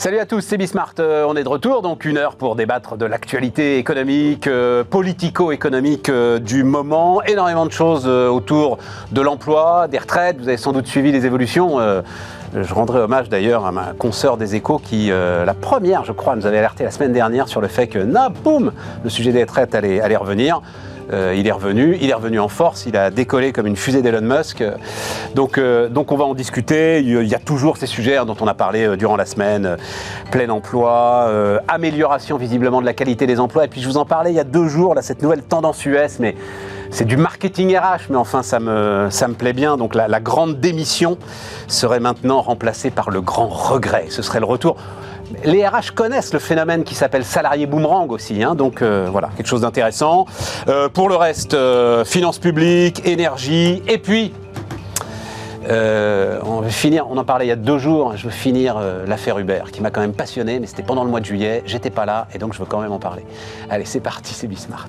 Salut à tous, c'est Bismart. Euh, on est de retour, donc une heure pour débattre de l'actualité économique, euh, politico-économique euh, du moment. Énormément de choses autour de l'emploi, des retraites. Vous avez sans doute suivi les évolutions. je rendrai hommage d'ailleurs à ma consoeur des échos qui, la première, je crois, nous avait alerté la semaine dernière sur le fait que, na, boum, le sujet des retraites allait, allait revenir. Euh, il est revenu, il est revenu en force, il a décollé comme une fusée d'Elon Musk. Donc, euh, donc on va en discuter. Il y a toujours ces sujets dont on a parlé euh, durant la semaine plein emploi, amélioration visiblement de la qualité des emplois. Et puis je vous en parlais il y a deux jours, cette nouvelle tendance US, mais c'est du marketing RH, mais enfin ça me, ça me plaît bien. Donc la grande démission serait maintenant remplacée par le grand regret. Ce serait le retour les RH connaissent le phénomène qui s'appelle salarié boomerang aussi, hein, donc euh, voilà, quelque chose d'intéressant. Euh, pour le reste, euh, finances publiques, énergie, et puis on va finir, on en parlait il y a deux jours, je veux finir l'affaire Uber, qui m'a quand même passionné, mais c'était pendant le mois de juillet, j'étais pas là, et donc je veux quand même en parler. Allez, c'est parti, c'est Bismart.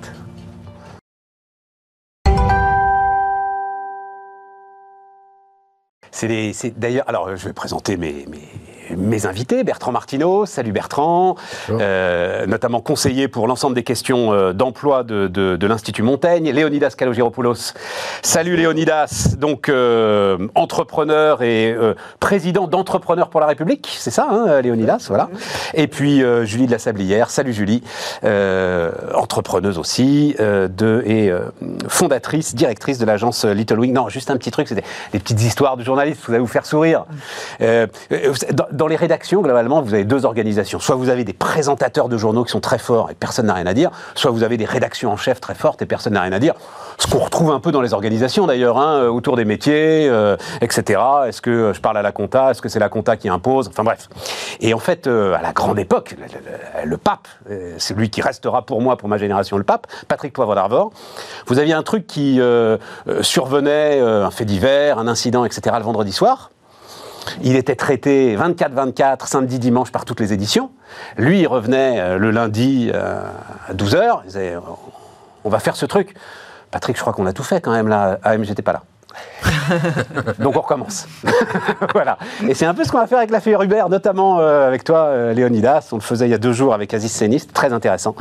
C'est d'ailleurs, alors je vais présenter mes, mes mes invités, Bertrand Martineau, salut Bertrand, euh, notamment conseiller pour l'ensemble des questions euh, d'emploi de, l'Institut Montaigne, Léonidas Kalogiropoulos, salut Léonidas, donc euh, entrepreneur et président d'Entrepreneurs pour la République, c'est ça hein, Léonidas, voilà. Et puis Julie de la Sablière, salut Julie, entrepreneuse aussi, de, et fondatrice, directrice de l'agence Little Wing. Non, juste un petit truc, c'était des petites histoires de vous allez vous faire sourire. Dans, dans les rédactions, globalement, vous avez deux organisations. Soit vous avez des présentateurs de journaux qui sont très forts et personne n'a rien à dire, soit vous avez des rédactions en chef très fortes et personne n'a rien à dire. Ce qu'on retrouve un peu dans les organisations d'ailleurs, hein, autour des métiers, euh, etc. Est-ce que je parle à la compta Est-ce que c'est la compta qui impose? Enfin bref. Et en fait, euh, à la grande époque, le, pape, euh, c'est lui qui restera pour moi, pour ma génération, le pape, Patrick Poivre d'Arvor, vous aviez un truc qui survenait, un fait divers, un incident, etc. le vendredi soir. Il était traité 24-24, samedi, dimanche, par toutes les éditions. Lui, il revenait euh, le lundi euh, à 12h. Il disait On va faire ce truc. Patrick, je crois qu'on a tout fait quand même là. Ah, mais j'étais pas là. Donc on recommence. voilà. Et c'est un peu ce qu'on va faire avec l'affaire Uber, notamment euh, avec toi, euh, Léonidas. On le faisait il y a deux jours avec Aziz Séniste, très intéressant.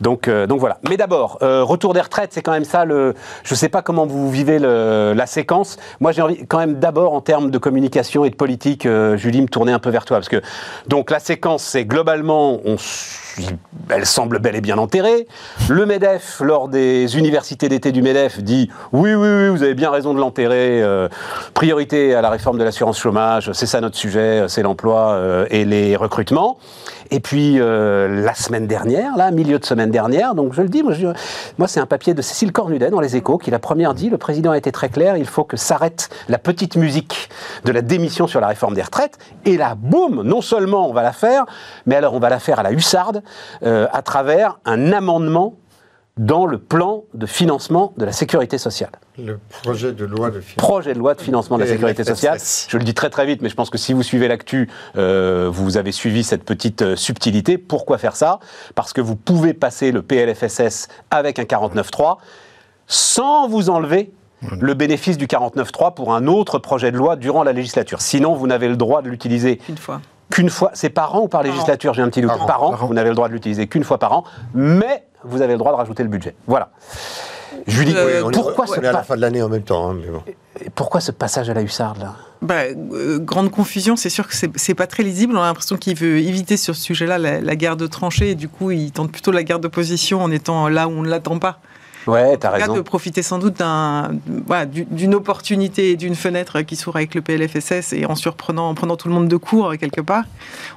Donc, euh, donc voilà. Mais d'abord, retour des retraites, c'est quand même ça. Le... Je ne sais pas comment vous vivez le, la séquence. Moi, j'ai envie quand même d'abord en termes de communication et de politique, Julie, me tourner un peu vers toi. Parce que donc la séquence, c'est globalement, on elle semble bel et bien enterrée. Le MEDEF, lors des universités d'été du MEDEF, dit oui, oui, oui, vous avez bien raison de l'enterrer. Euh, priorité à la réforme de l'assurance chômage, c'est ça notre sujet, c'est l'emploi euh, et les recrutements. Et puis euh, la semaine dernière, là, milieu de semaine dernière, donc je le dis, moi, c'est un papier de Cécile Cornudet dans Les Échos qui la première dit, le président a été très clair, il faut que s'arrête la petite musique de la démission sur la réforme des retraites. Et là, boum, non seulement on va la faire, mais alors on va la faire à la hussarde euh, à travers un amendement dans le plan de financement de la sécurité sociale. Le projet de loi de financement. Projet de loi de financement de la sécurité sociale. Je le dis très très vite, mais je pense que si vous suivez l'actu, euh, vous avez suivi cette petite euh, subtilité. Pourquoi faire ça? Parce que vous pouvez passer le PLFSS avec un 49.3 sans vous enlever le bénéfice du 49.3 pour un autre projet de loi durant la législature. Sinon, vous n'avez le droit de l'utiliser Une fois qu'une fois, c'est par an ou par législature, j'ai un petit doute, par, an, vous n'avez le droit de l'utiliser qu'une fois par an, mais vous avez le droit de rajouter le budget. Voilà. Julie, euh, pourquoi ce à la fin de l'année en même temps. Hein, pourquoi ce passage à la hussarde là? Bah, euh, Grande confusion, c'est sûr que c'est pas très lisible. On a l'impression qu'il veut éviter sur ce sujet-là la, la, guerre de tranchées, et du coup il tente plutôt la guerre de position en étant là où on ne l'attend pas. Ouais, t'as raison. de profiter sans doute d'une opportunité et d'une fenêtre qui s'ouvre avec le PLFSS et en surprenant, en prenant tout le monde de court quelque part.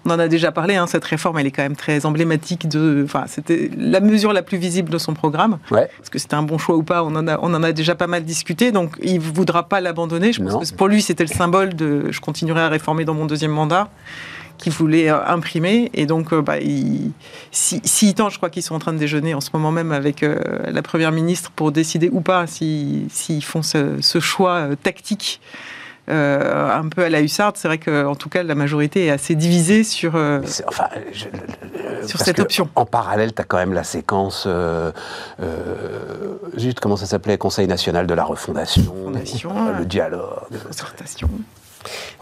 On en a déjà parlé, hein, cette réforme, elle est quand même très emblématique de. Enfin, c'était la mesure la plus visible de son programme. Ouais. Est-ce que c'était un bon choix ou pas? On en, a, on en a déjà pas mal discuté, donc il ne voudra pas l'abandonner. Je pense que pour lui, c'était le symbole de je continuerai à réformer dans mon deuxième mandat qu'il voulait euh, imprimer. Et donc, euh, bah, si, si je crois qu'ils sont en train de déjeuner en ce moment même avec euh, la Première ministre pour décider ou pas s'ils font ce, choix tactique un peu à la hussarde. C'est vrai qu'en tout cas, la majorité est assez divisée sur, enfin, sur cette option. En parallèle, tu as quand même la séquence, juste comment ça s'appelait, Conseil national de la refondation, le dialogue. Concertation.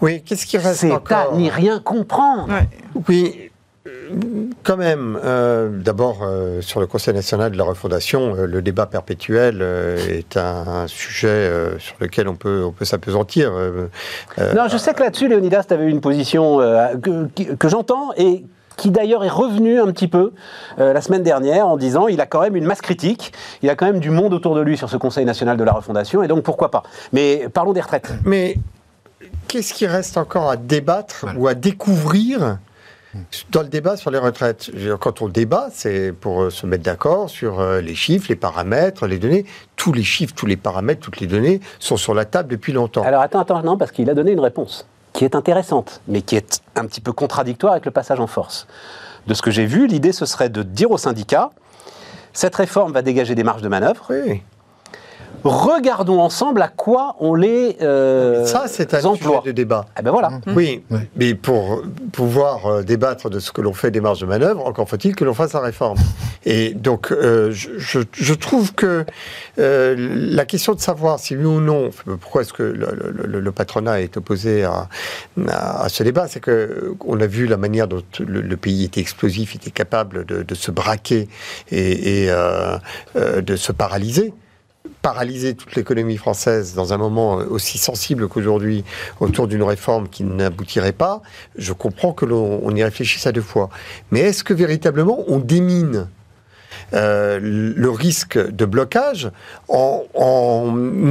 Oui, qu'est-ce qui reste encore C'est ni rien comprendre. Oui, quand même, euh, d'abord, euh, sur le Conseil national de la refondation, euh, le débat perpétuel est un, sujet sur lequel on peut, on peut s'apesantir. non, je sais que là-dessus, Léonidas, tu avais une position que, que j'entends et qui d'ailleurs est revenu un petit peu la semaine dernière en disant il a quand même une masse critique, il a quand même du monde autour de lui sur ce Conseil national de la refondation, et donc pourquoi pas. Mais parlons des retraites. Mais qu'est-ce qui reste encore à débattre ou à découvrir dans le débat sur les retraites, quand on débat, c'est pour euh, se mettre d'accord sur euh, les chiffres, les paramètres, les données. Tous les chiffres, tous les paramètres, toutes les données sont sur la table depuis longtemps. Alors attends, attends, non, parce qu'il a donné une réponse qui est intéressante, mais qui est un petit peu contradictoire avec le passage en force. De ce que j'ai vu, l'idée, ce serait de dire aux syndicats, cette réforme va dégager des marges de manœuvre. Oui. Regardons ensemble à quoi on les euh, Ça, c'est un sujet de débat. Eh ben voilà. Mmh. Oui, mais pour pouvoir euh, débattre de ce que l'on fait des marges de manœuvre, encore faut-il que l'on fasse la réforme. Et donc, euh, je, trouve que la question de savoir si oui ou non, pourquoi est-ce que le, patronat est opposé à, à, ce débat, c'est que on a vu la manière dont le, pays était explosif, était capable de, se braquer et, et de se paralyser paralyser toute l'économie française dans un moment aussi sensible qu'aujourd'hui autour d'une réforme qui n'aboutirait pas, je comprends que l'on y réfléchisse à deux fois. Mais est-ce que véritablement on démine euh, le risque de blocage en,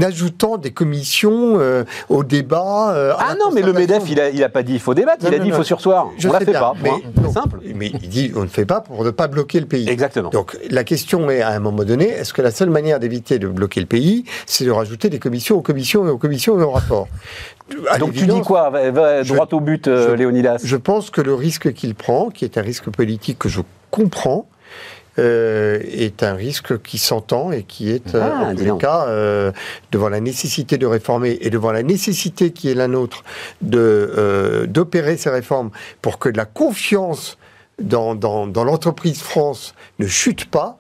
ajoutant des commissions euh, au débat. Euh, ah non, mais le MEDEF, il n'a il a pas dit il faut débattre, il a dit il faut sursoir. Je on ne la fait pas. Mais, simple. Mais il dit on ne fait pas pour ne pas bloquer le pays. Exactement. Donc la question est à un moment donné, est-ce que la seule manière d'éviter de bloquer le pays, c'est de rajouter des commissions aux commissions et aux commissions et aux rapports? Donc tu dis quoi? Droit au but, Léonidas Je pense que le risque qu'il prend, qui est un risque politique que je comprends, euh, est un risque qui s'entend et qui est, euh, ah, en tous les cas, euh, devant la nécessité de réformer et devant la nécessité qui est la nôtre d'opérer ces réformes pour que la confiance dans, dans, dans l'entreprise France ne chute pas.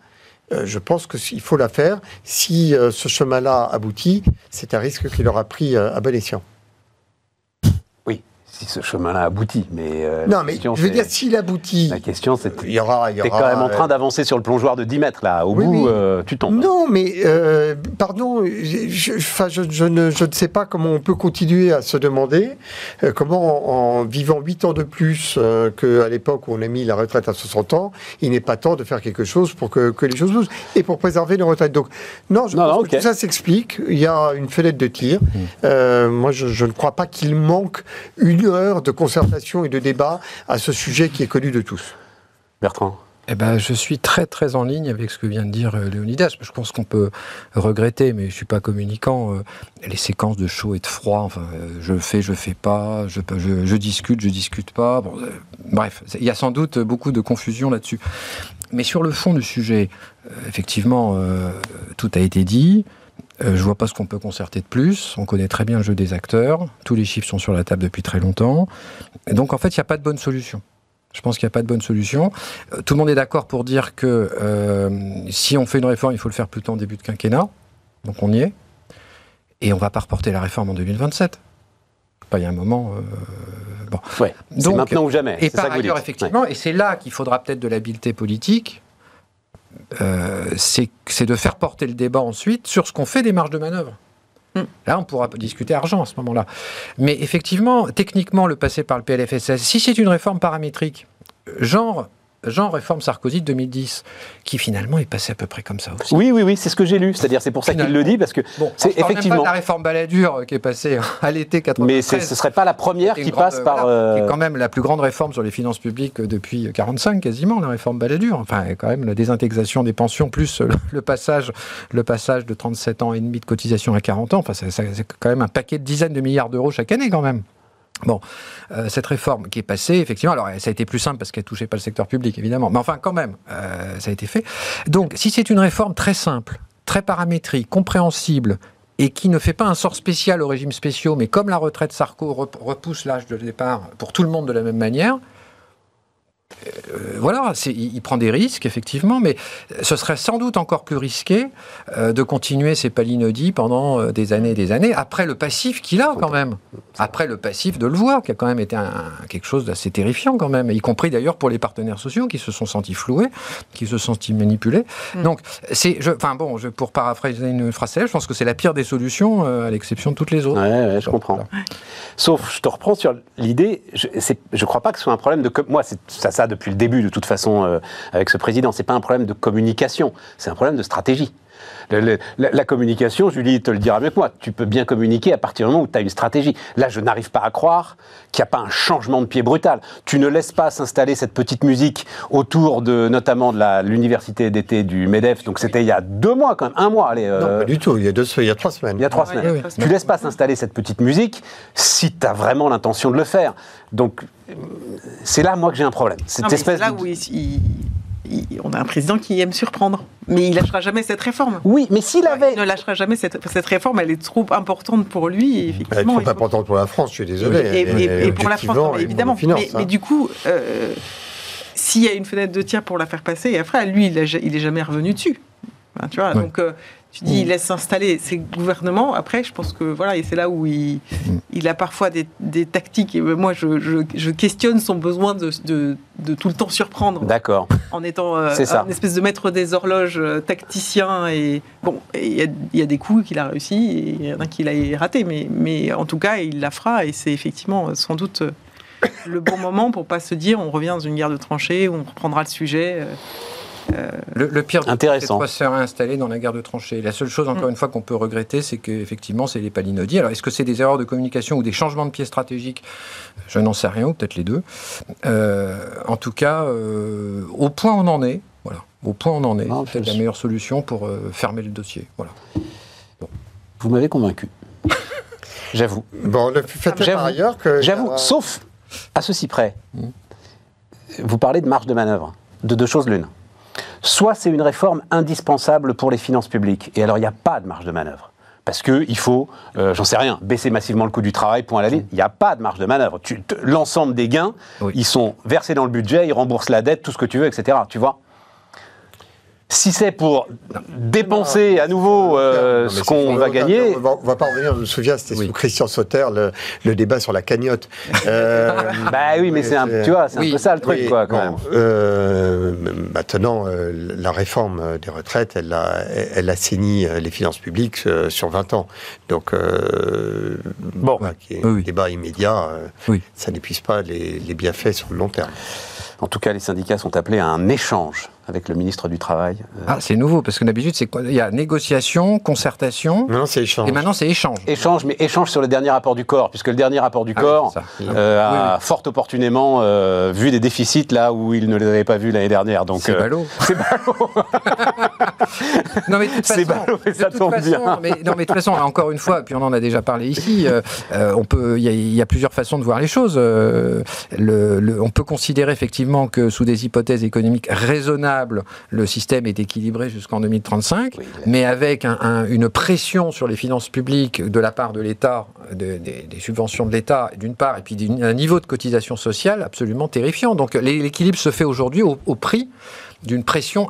je pense qu'il faut la faire. Si ce chemin-là aboutit, c'est un risque qu'il aura pris à bon escient si ce chemin-là aboutit. Mais euh, non, mais je veux dire, s'il aboutit. La question, c'est. Il y aura. Tu es quand même en train d'avancer sur le plongeoir de 10 mètres, là. Au bout, euh, tu tombes. Non, mais, euh, pardon, je, je, je, ne, je, ne, sais pas comment on peut continuer à se demander comment, en, vivant 8 ans de plus qu'à l'époque où on a mis la retraite à 60 ans, il n'est pas temps de faire quelque chose pour que, que les choses bougent et pour préserver nos retraites. Donc, non, je pense que tout ça s'explique. Il y a une fenêtre de tir. Mmh. moi, je ne crois pas qu'il manque une heure de concertation et de débat à ce sujet qui est connu de tous. Bertrand eh ben, je suis très très en ligne avec ce que vient de dire euh, Léonidas. Je pense qu'on peut regretter, mais je suis pas communicant, euh, les séquences de chaud et de froid. Enfin, euh, je fais, je fais pas, je, je, discute, je discute pas. Bon, bref, il y a sans doute beaucoup de confusion là-dessus. Mais sur le fond du sujet, effectivement, tout a été dit. Je euh, je vois pas ce qu'on peut concerter de plus. On connaît très bien le jeu des acteurs. Tous les chiffres sont sur la table depuis très longtemps. Et donc, en fait, il n'y a pas de bonne solution. Je pense qu'il n'y a pas de bonne solution. Euh, tout le monde est d'accord pour dire que euh, si on fait une réforme, il faut le faire plutôt en début de quinquennat. Donc on y est. Et on ne va pas reporter la réforme en 2027. Pas il y a un moment. bon. Ouais, c'est maintenant ou jamais. Et par ailleurs, effectivement, et c'est là qu'il faudra peut-être de l'habileté politique euh, c'est de faire porter le débat ensuite sur ce qu'on fait des marges de manœuvre. Hmm. Là, on pourra discuter argent à ce moment-là. Mais effectivement, techniquement, le passer par le PLFSS, si c'est une réforme paramétrique, genre genre réforme Sarkozy de 2010, qui finalement est passé à peu près comme ça aussi. Oui, oui, oui, c'est ce que j'ai lu. C'est-à-dire, c'est pour ça qu'il le dit, parce que c'est effectivement. Même pas la réforme Balladur euh, qui est passée à l'été 93. Mais ce ne serait pas la première qui passe par. Euh, quand même la plus grande réforme sur les finances publiques depuis 45 quasiment, la réforme Balladur. Enfin, quand même la désintégration des pensions plus le passage, le passage de 37 ans et demi de cotisation à 40 ans. Enfin, c'est quand même un paquet de dizaines de milliards d'euros chaque année quand même. Bon, euh, cette réforme qui est passée, effectivement, alors ça a été plus simple parce qu'elle touchait pas le secteur public, évidemment, mais enfin quand même, euh, ça a été fait. Donc, si c'est une réforme très simple, très paramétrique, compréhensible, et qui ne fait pas un sort spécial aux régimes spéciaux, mais comme la retraite Sarko rep- repousse l'âge de départ pour tout le monde de la même manière, euh, voilà, c'est- il, il prend des risques, effectivement, mais ce serait sans doute encore plus risqué euh, de continuer ces palinodies pendant euh, des années et des années, après le passif qu'il a quand même. Après le passif de le voir, qui a quand même été un- quelque chose d'assez terrifiant quand même, y compris d'ailleurs pour les partenaires sociaux qui se sont sentis floués, qui se sont sentis manipulés. Mm. Donc, c'est, enfin bon, je, pour paraphraser une phrase je pense que c'est la pire des solutions, euh, à l'exception de toutes les autres. Ouais, ouais, je comprends. voilà. Sauf, je te reprends sur l'idée, je ne crois pas que ce soit un problème de... Moi, c'est ça, ça depuis le début, de toute façon, euh, avec ce président. C'est pas un problème de communication, c'est un problème de stratégie. Le- le- la, la communication, Julie te le dira mieux que moi, tu peux bien communiquer à partir du moment où tu as une stratégie. Là, je n'arrive pas à croire qu'il n'y a pas un changement de pied brutal. Tu ne laisses pas s'installer cette petite musique autour de, notamment de l'université d'été du MEDEF. Donc c'était il y a deux mois quand même, un mois, allez. Non, euh, pas du tout. Il y a, deux, il y a trois semaines. il y a trois Ouais, semaines. il y a Oui, trois oui. Tu laisses pas s'installer cette petite musique si tu as vraiment l'intention de le faire. Donc, c'est là, moi, que j'ai un problème. Cette Non, espèce c'est là de- où il- il- on a un président qui aime surprendre, mais il lâchera jamais cette réforme. Oui, mais s'il avait... Il ne lâchera jamais cette, cette réforme, elle est trop importante pour lui. et Elle est effectivement, trop faut- importante pour la France, je suis désolé. Et, et- pour la France, mais évidemment. nos finances, mais, hein. mais du coup, euh, s'il y a une fenêtre de tir pour la faire passer, et après, lui, il, a ja- il est jamais revenu dessus. Enfin, tu vois, Ouais. donc euh, tu dis, il laisse s'installer ses gouvernements. Après, je pense que voilà, et c'est là où il, il a parfois des, des tactiques. Et moi, je, je- je questionne son besoin de, de- de tout le temps surprendre D'accord. en étant euh, ça. un espèce de maître des horloges euh, tacticien. Et bon, et il y, a- il y a des coups qu'il a réussi et il y en a qu'il a raté. Mais, mais en tout cas, il la fera et c'est effectivement euh, sans doute euh, le bon moment pour pas se dire on revient dans une guerre de tranchées on reprendra le sujet. euh. Le, le pire, Intéressant. c'est de pas se faire installer dans la guerre de tranchées. La seule chose, encore Mm. une fois, qu'on peut regretter, c'est qu'effectivement, c'est les palinodies. Alors, est-ce que c'est des erreurs de communication ou des changements de pieds stratégiques? Je n'en sais rien, ou peut-être les deux. Euh, en tout cas, euh, au point où on en est, voilà, au point où on en est, c'est la meilleure solution pour euh, fermer le dossier. Voilà. Vous m'avez convaincu. J'avoue. Bon, le fait est par ailleurs que. J'avoue, Euh, sauf à ceci près. Vous parlez de marge de manœuvre, de deux choses l'une. Soit c'est une réforme indispensable pour les finances publiques, et alors il n'y a pas de marge de manœuvre. Parce qu'il faut, euh, j'en sais rien, baisser massivement le coût du travail, point à la ligne. Il n'y a pas de marge de manœuvre. L'ensemble des gains, Oui. ils sont versés dans le budget, ils remboursent la dette, tout ce que tu veux, etc. Tu vois Si c'est pour dépenser à nouveau euh, non, ce qu'on va gagner, On va, on va pas revenir, je me souviens, c'était Oui. sous Christian Sauter, le, le débat sur la cagnotte. Euh, bah oui, mais c'est un, tu vois, c'est Oui. un peu ça le truc, Oui, quoi, quand bon, même. euh, maintenant, euh, la réforme des retraites, elle, a, elle assainit les finances publiques euh, sur 20 ans. Donc, euh, Bon. qui est Oui, un oui. débat immédiat, euh, Oui. ça n'épuise pas les, les bienfaits sur le long terme. En tout cas, les syndicats sont appelés à un échange avec le ministre du Travail. Euh, Ah, c'est nouveau, parce que d'habitude, c'est quoi? Il y a négociation, concertation, Non, c'est échange. et maintenant, c'est échange. Échange, mais échange sur le dernier rapport du corps, puisque le dernier rapport du Ah corps euh, a Oui, fort opportunément euh, vu des déficits là où il ne les avait pas vus l'année dernière. Donc, C'est euh, ballot. c'est ballot. Non mais de toute C'est façon, ballot, mais de ça toute tombe façon, bien. Mais, non mais de toute façon, encore une fois, puis on en a déjà parlé ici. on peut, il y, a- il y a plusieurs façons de voir les choses. Euh, le- le- on peut considérer effectivement que sous des hypothèses économiques raisonnables, le système est équilibré jusqu'en 2035, Oui, mais avec un- un- une pression sur les finances publiques de la part de l'État, de- des, des subventions de l'État d'une part, et puis un niveau de cotisation sociale absolument terrifiant. Donc l'é- l'équilibre se fait aujourd'hui au, au prix d'une pression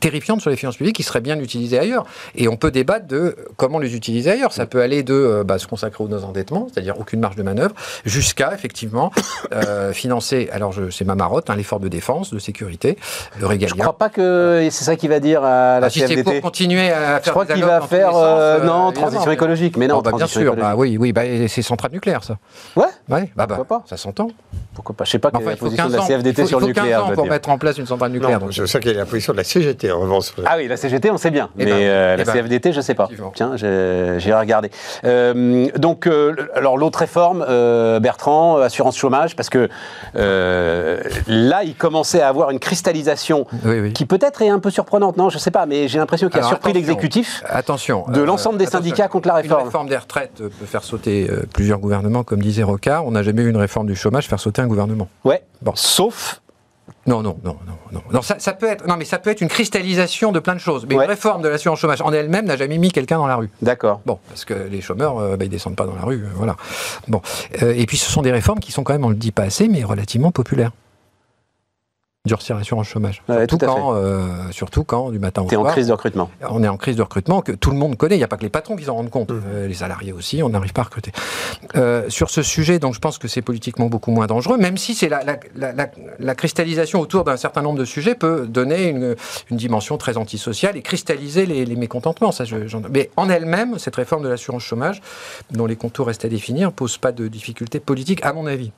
terrifiante sur les finances publiques qui serait bien utilisée ailleurs. Et on peut débattre de comment les utiliser ailleurs. Ça peut aller de euh, bah, se consacrer aux nos endettements, c'est-à-dire aucune marge de manœuvre, jusqu'à effectivement euh, financer, alors c'est ma marotte, hein, l'effort de défense, de sécurité, le Je régalien. crois pas que c'est ça qu'il va dire à la Ah, si c'est CFDT. pour continuer à faire Je crois qu'il va faire sens, euh, non transition écologique, mais non Oh, bah, bien sûr, bah, oui, oui, bah, c'est centrale nucléaire ça. Ouais, Ouais, bah, bah, Pourquoi pas ça s'entend. pourquoi pas Je sais pas quelle est la position 15 de la ans, CFDT il faut- sur il le faut 15 nucléaire. je ans pour dire. mettre en place une centrale nucléaire. Non, donc, je sais quelle est la position de la CGT, en revanche. Ah oui, la CGT, on sait bien. Eh mais ben, euh, eh la ben, CFDT, je sais pas. Tiens, j'ai regardé. Euh, donc, euh, alors l'autre réforme, euh, Bertrand, assurance chômage, parce que euh, là, il commençait à avoir une cristallisation Oui, oui. qui peut-être est un peu surprenante, non Je sais pas, mais j'ai l'impression qu'il a Alors, surpris attention. l'exécutif. Attention. de l'ensemble des attention. syndicats contre la réforme. Une réforme des retraites peut faire sauter plusieurs gouvernements, comme disait Rocard. On n'a jamais eu une réforme du chômage faire sauter un gouvernement. Ouais. Bon. Sauf Non, non, non, non, non. non ça, ça, peut être, non, mais ça peut être une cristallisation de plein de choses. Mais Ouais. une réforme de l'assurance chômage en elle-même n'a jamais mis quelqu'un dans la rue. D'accord. Bon, parce que les chômeurs, euh, bah, ils descendent pas dans la rue, euh, voilà. Bon, Euh, et puis ce sont des réformes qui sont quand même, on le dit pas assez, mais relativement populaires. Durcir l'assurance chômage. Ouais, surtout, quand, euh, surtout quand, du matin au T'es en soir, crise de recrutement. on est en crise de recrutement que tout le monde connaît. Il n'y a pas que les patrons qui s'en rendent compte. Mmh. Euh, les salariés aussi, on n'arrive pas à recruter. Euh, sur ce sujet, donc je pense que c'est politiquement beaucoup moins dangereux, même si c'est la, la, la- la- la cristallisation autour d'un certain nombre de sujets peut donner une, une dimension très antisociale et cristalliser les, les mécontentements. Ça, je- j'en- mais en elle-même, cette réforme de l'assurance chômage, dont les contours restent à définir, pose pas de difficultés politiques, à mon avis.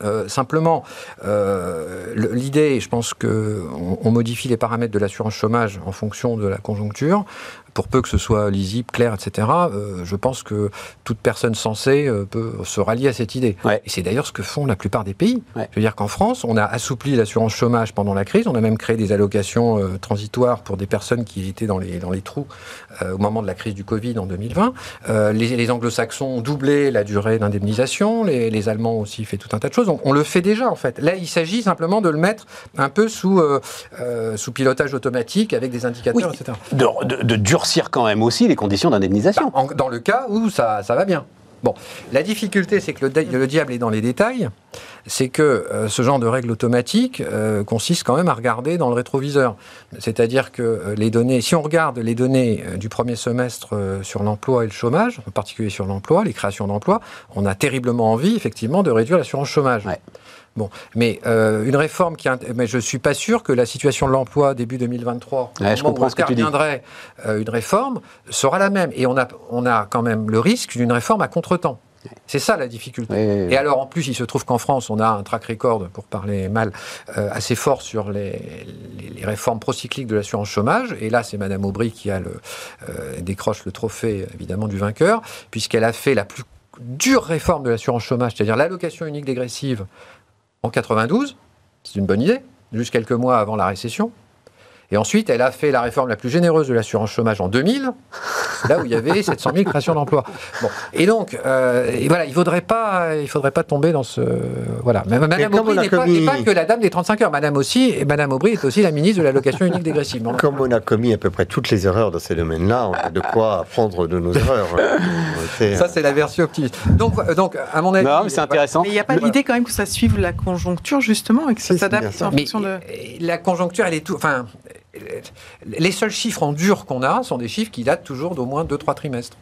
Euh, simplement, euh, l'idée, je pense que on, on modifie les paramètres de l'assurance chômage en fonction de la conjoncture, pour peu que ce soit lisible, clair, etc. euh, je pense que toute personne sensée euh, peut se rallier à cette idée. Ouais. Et c'est d'ailleurs ce que font la plupart des pays. Ouais. Je veux dire qu'en France, on a assoupli l'assurance chômage pendant la crise, on a même créé des allocations euh, transitoires pour des personnes qui étaient dans les, dans les trous au moment de la crise du Covid en 2020. Euh, les, les anglo-saxons ont doublé la durée d'indemnisation, les, les Allemands ont aussi fait tout un tas de choses. On, on le fait déjà en fait. Là, il s'agit simplement de le mettre un peu sous, sous pilotage automatique avec des indicateurs, Oui. etc. De, de- de durcir quand même aussi les conditions d'indemnisation. En- dans le cas où ça, ça va bien. Bon, la difficulté, c'est que le, le diable est dans les détails. C'est que euh, ce genre de règle automatique euh, consiste quand même à regarder dans le rétroviseur. C'est-à-dire que euh, les données, si on regarde les données du premier semestre sur l'emploi et le chômage, en particulier sur l'emploi, les créations d'emplois, on a terriblement envie, effectivement, de réduire l'assurance chômage. Ouais. Bon, mais euh, une réforme qui, mais je suis pas sûr que la situation de l'emploi début 2023, Ouais, au je moment où interviendrait, euh, une réforme sera la même. Et on a, on a quand même le risque d'une réforme à contretemps. C'est ça la difficulté. Oui, oui, oui. Et alors, en plus, il se trouve qu'en France, on a un track record, pour parler mal, euh, assez fort sur les, les- les réformes procycliques de l'assurance chômage. Et là, c'est Madame Aubry qui a le, euh, décroche le trophée, évidemment, du vainqueur, puisqu'elle a fait la plus dure réforme de l'assurance chômage, c'est-à-dire l'allocation unique dégressive en 92. C'est une bonne idée, juste quelques mois avant la récession. Et ensuite, elle a fait la réforme la plus généreuse de l'assurance chômage en 2000, là où il y avait 700 000 créations d'emplois. Bon. Et donc, euh, et voilà, il ne faudrait, pas- il faudrait pas tomber dans ce. Voilà. Mais Madame Aubry n'est pas, commis- n'est pas que la dame des 35 heures. Madame aussi, et Madame Aubry est aussi la ministre de l'allocation unique dégressive. Comme on a commis à peu près toutes les erreurs dans ces domaines-là, on a de quoi apprendre de nos erreurs. Ça, c'est la version optimiste. Donc, euh, donc à mon avis. Non, mais c'est intéressant. Mais il n'y a pas l'idée quand même que ça suive la conjoncture, justement, et que ça s'adapte en fonction de... la conjoncture, elle est tout. Enfin, les seuls chiffres en dur qu'on a sont des chiffres qui datent toujours d'au moins 2-3 trimestres.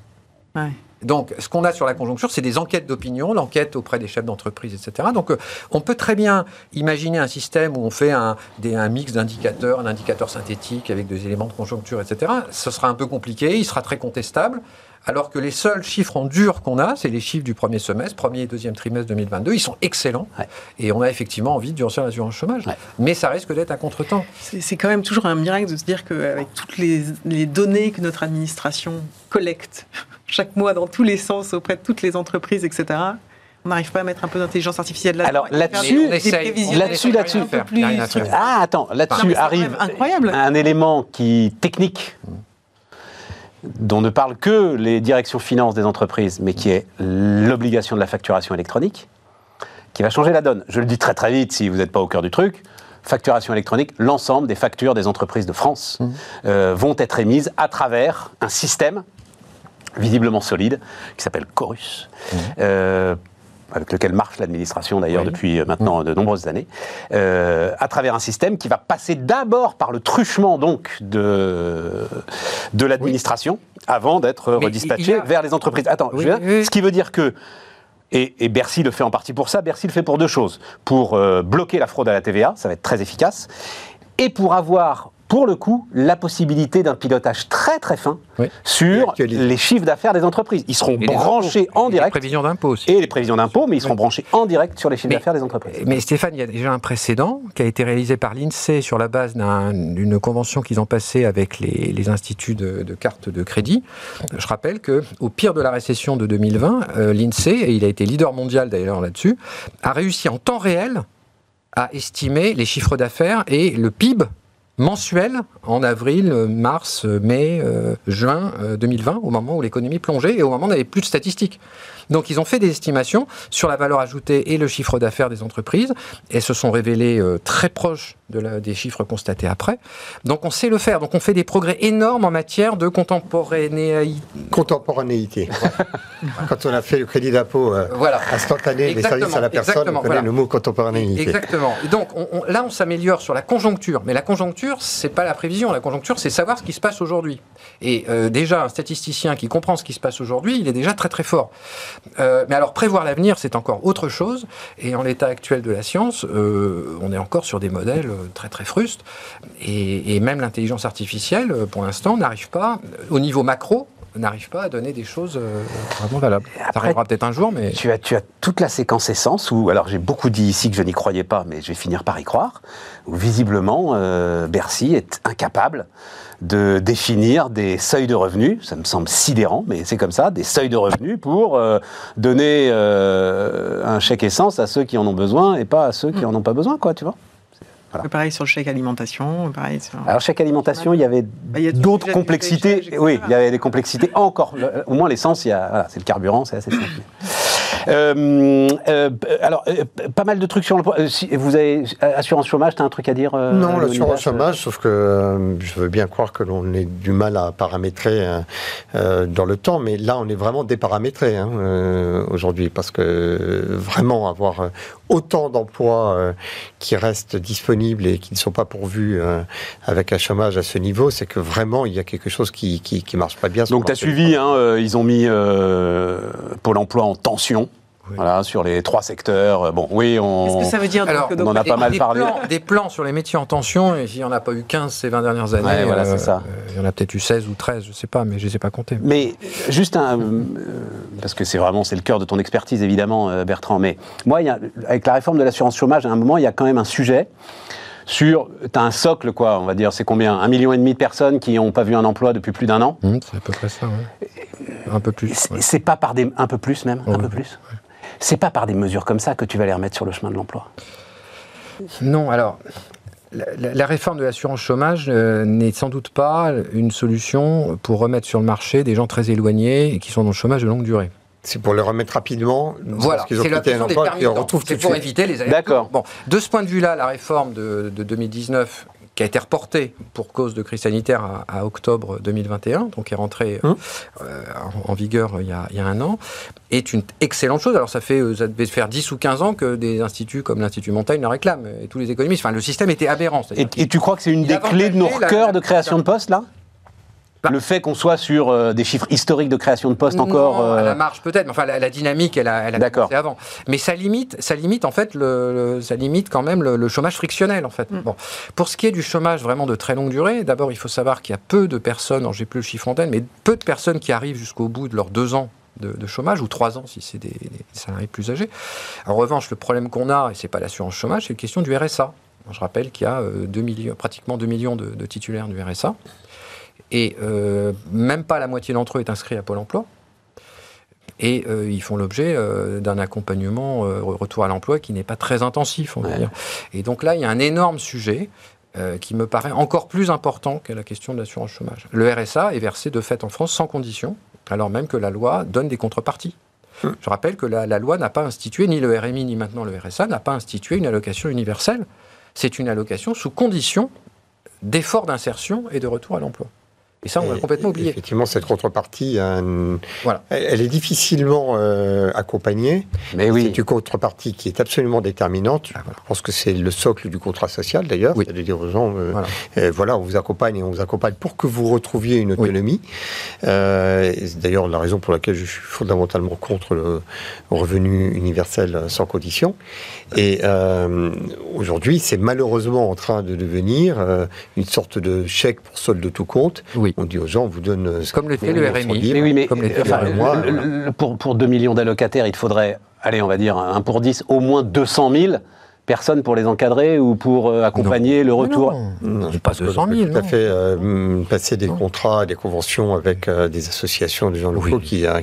Ouais. Donc, ce qu'on a sur la conjoncture, c'est des enquêtes d'opinion, l'enquête auprès des chefs d'entreprise, etc. Donc, euh, on peut très bien imaginer un système où on fait un, des- un mix d'indicateurs, un indicateur synthétique avec des éléments de conjoncture, etc. Ce sera un peu compliqué, il sera très contestable. Alors que les seuls chiffres en dur qu'on a, c'est les chiffres du premier semestre, premier et deuxième trimestre 2022. Ils sont excellents. Ouais. Et on a effectivement envie de durcir l'assurance chômage. Ouais. Mais ça risque d'être à contre-temps. C'est quand même toujours un miracle de se dire qu'avec toutes les, les données que notre administration collecte chaque mois dans tous les sens auprès de toutes les entreprises, etc., on n'arrive pas à mettre un peu d'intelligence artificielle là-dedans. Alors, là-dessus, Là-dessus, là-dessus. un peu plus. Ah, attends, là-dessus arrive incroyable. un élément qui technique dont ne parlent que les directions finances des entreprises, mais qui est l'obligation de la facturation électronique, qui va changer la donne. Je le dis très très vite si vous n'êtes pas au cœur du truc. Facturation électronique, l'ensemble des factures des entreprises de France euh, vont être émises à travers un système visiblement solide qui s'appelle Chorus. Euh, avec lequel marche l'administration d'ailleurs Oui. depuis euh, maintenant de nombreuses années, euh, à travers un système qui va passer d'abord par le truchement donc de, de l'administration avant d'être Mais redispatché a- vers les entreprises. Attends, Oui, je ce qui veut dire que et, et Bercy le fait en partie pour ça. Bercy le fait pour deux choses. Pour euh, bloquer la fraude à la TVA, ça va être très efficace. Et pour avoir, pour le coup, la possibilité d'un pilotage très très fin Oui. sur les chiffres d'affaires des entreprises. Ils seront Et branchés impôts. en Et les direct. prévisions d'impôts aussi. Et les prévisions d'impôts, mais ils seront branchés en direct sur les chiffres d'affaires des entreprises. Mais Stéphane, il y a déjà un précédent qui a été réalisé par l'INSEE sur la base d'un- d'une convention qu'ils ont passée avec les, les instituts de, de cartes de crédit. Je rappelle que au pire de la récession de 2020, euh, l'INSEE, et il a été leader mondial d'ailleurs là-dessus, a réussi en temps réel à estimer les chiffres d'affaires et le PIB mensuel en avril, mars, mai, juin 2020, au moment où l'économie plongeait et au moment où on n'avait plus de statistiques. Donc ils ont fait des estimations sur la valeur ajoutée et le chiffre d'affaires des entreprises et se sont révélés euh, très proches de des chiffres constatés après. Donc on sait le faire. Donc on fait des progrès énormes en matière de contemporanéité. Contemporanéité. Quand on a fait le crédit d'impôt euh, voilà. instantané des services à la personne, on connaît le mot contemporanéité. Exactement. donc là on s'améliore sur la conjoncture. Mais la conjoncture, c'est pas la prévision. La conjoncture, c'est savoir ce qui se passe aujourd'hui. Et euh, déjà, un statisticien qui comprend ce qui se passe aujourd'hui, il est déjà très très fort. Euh, mais alors prévoir l'avenir, c'est encore autre chose. Et en l'état actuel de la science, on est encore sur des modèles très très frustes. Et, même l'intelligence artificielle, pour l'instant, n'arrive pas, au niveau macro, n'arrive pas à donner des choses vraiment valables. Ça arrivera peut-être un jour, mais... Tu as, tu as toute la séquence essence où, alors j'ai beaucoup dit ici que je n'y croyais pas, mais je vais finir par y croire, où visiblement Bercy est incapable de définir des seuils de revenus, ça me semble sidérant, mais c'est comme ça, des seuils de revenus pour euh, donner euh, un chèque essence à ceux qui en ont besoin et pas à ceux qui en ont pas besoin, quoi, tu vois. Pareil sur le chèque alimentation. Pareil sur... Alors, chèque alimentation, il y avait bah, d'autres complexités. oui, il y avait des complexités encore. au moins, l'essence, voilà, c'est le carburant, c'est assez simple. Euh, euh, alors, euh, pas mal de trucs sur le. Si vous avez assurance chômage, tu as un truc à dire Non, l'assurance chômage, sauf que je veux bien croire que l'on ait du mal à paramétrer dans le temps, mais là, on est vraiment déparamétré hein, aujourd'hui, parce que vraiment avoir autant d'emplois qui restent disponibles et qui ne sont pas pourvus avec un chômage à ce niveau, c'est que vraiment, il y a quelque chose qui ne marche pas bien. Donc, tu as suivi, hein, ils ont mis Pôle emploi en tension. Voilà, sur les trois secteurs. Bon, oui, on, Qu'est-ce que ça veut dire on en a pas mal parlé. des plans sur les métiers en tension, et il n'y en a pas eu 15 ces 20 dernières années. voilà, c'est ça. Euh, il y en a peut-être eu 16 ou 13, je ne sais pas, mais je ne les ai pas comptés. Mais juste un. Euh, parce que c'est vraiment c'est le cœur de ton expertise, évidemment, euh, Bertrand. Mais moi, y a, avec la réforme de l'assurance chômage, à un moment, il y a quand même un sujet sur, tu as un socle, quoi, on va dire, c'est combien Un million et demi de personnes qui n'ont pas vu un emploi depuis plus d'un an mmh, C'est à peu près ça, ouais. Un peu plus. C'est pas par des. Un peu plus même Un peu plus c'est pas par des mesures comme ça que tu vas les remettre sur le chemin de l'emploi. Non, alors. La, réforme de l'assurance chômage euh, n'est sans doute pas une solution pour remettre sur le marché des gens très éloignés et qui sont dans le chômage de longue durée. C'est pour les remettre rapidement. Voilà, c'est la question des C'est pour éviter les D'accord. Bon, de ce point de vue-là, la réforme de, de 2019 qui a été reporté pour cause de crise sanitaire à, octobre 2021, donc est rentré hum. euh, en, vigueur il y, a, il y, a, un an, est une excellente chose. Alors ça fait, euh, ça devait faire 10 ou 15 ans que des instituts comme l'Institut Montaigne la réclament, et tous les économistes. Enfin, le système était aberrant. Et, et, tu crois que c'est une des clés de nos cœurs de création de postes, là? Bah. le fait qu'on soit sur euh, des chiffres historiques de création de postes encore. Euh... La marche peut-être, mais enfin la, dynamique, elle a, elle a commencé avant. Mais ça limite, ça limite en fait, le, ça limite quand même le, chômage frictionnel en fait. Mm. Bon, pour ce qui est du chômage vraiment de très longue durée, d'abord il faut savoir qu'il y a peu de personnes, j'ai plus le chiffre en tête, mais peu de personnes qui arrivent jusqu'au bout de leurs deux ans de, chômage, ou trois ans si c'est des, salariés plus âgés. En revanche, le problème qu'on a, et c'est pas l'assurance chômage, c'est la question du RSA. Je rappelle qu'il y a 2 euh, millions, pratiquement 2 millions de, de titulaires du RSA. Et euh, même pas la moitié d'entre eux est inscrit à Pôle emploi. Et euh, ils font l'objet euh, d'un accompagnement retour à l'emploi qui n'est pas très intensif, on va dire. Et donc là, il y a un énorme sujet qui me paraît encore plus important que la question de l'assurance chômage. Le RSA est versé de fait en France sans condition, alors même que la loi donne des contreparties. Hum. Je rappelle que la, la loi n'a pas institué, ni le RMI, ni maintenant le RSA, n'a pas institué une allocation universelle. C'est une allocation sous condition d'effort d'insertion et de retour à l'emploi. Et ça, on l'a complètement oublié. Effectivement, cette contrepartie, voilà. elle, est difficilement euh, accompagnée. Mais oui. C'est une contrepartie qui est absolument déterminante. Ah, je pense que c'est le socle du contrat social, d'ailleurs. Oui. C'est-à-dire aux gens, euh, voilà. Euh, voilà. on vous accompagne et on vous accompagne pour que vous retrouviez une autonomie. c'est d'ailleurs la raison pour laquelle je suis fondamentalement contre le revenu universel sans condition. Et aujourd'hui, c'est malheureusement en train de devenir une sorte de chèque pour solde de tout compte. Oui on dit aux gens, on vous donne. Euh, comme le fait le RMI. Mais oui, mais pour, pour 2 millions d'allocataires, il faudrait, allez, on va dire, un pour 10, au moins 200 000 personne pour les encadrer ou pour euh, accompagner le retour Non, je pas pense 200 peut 000, Tout à non. fait euh, passer des contrats, des conventions avec euh, des associations, des gens locaux Oui, qui, euh,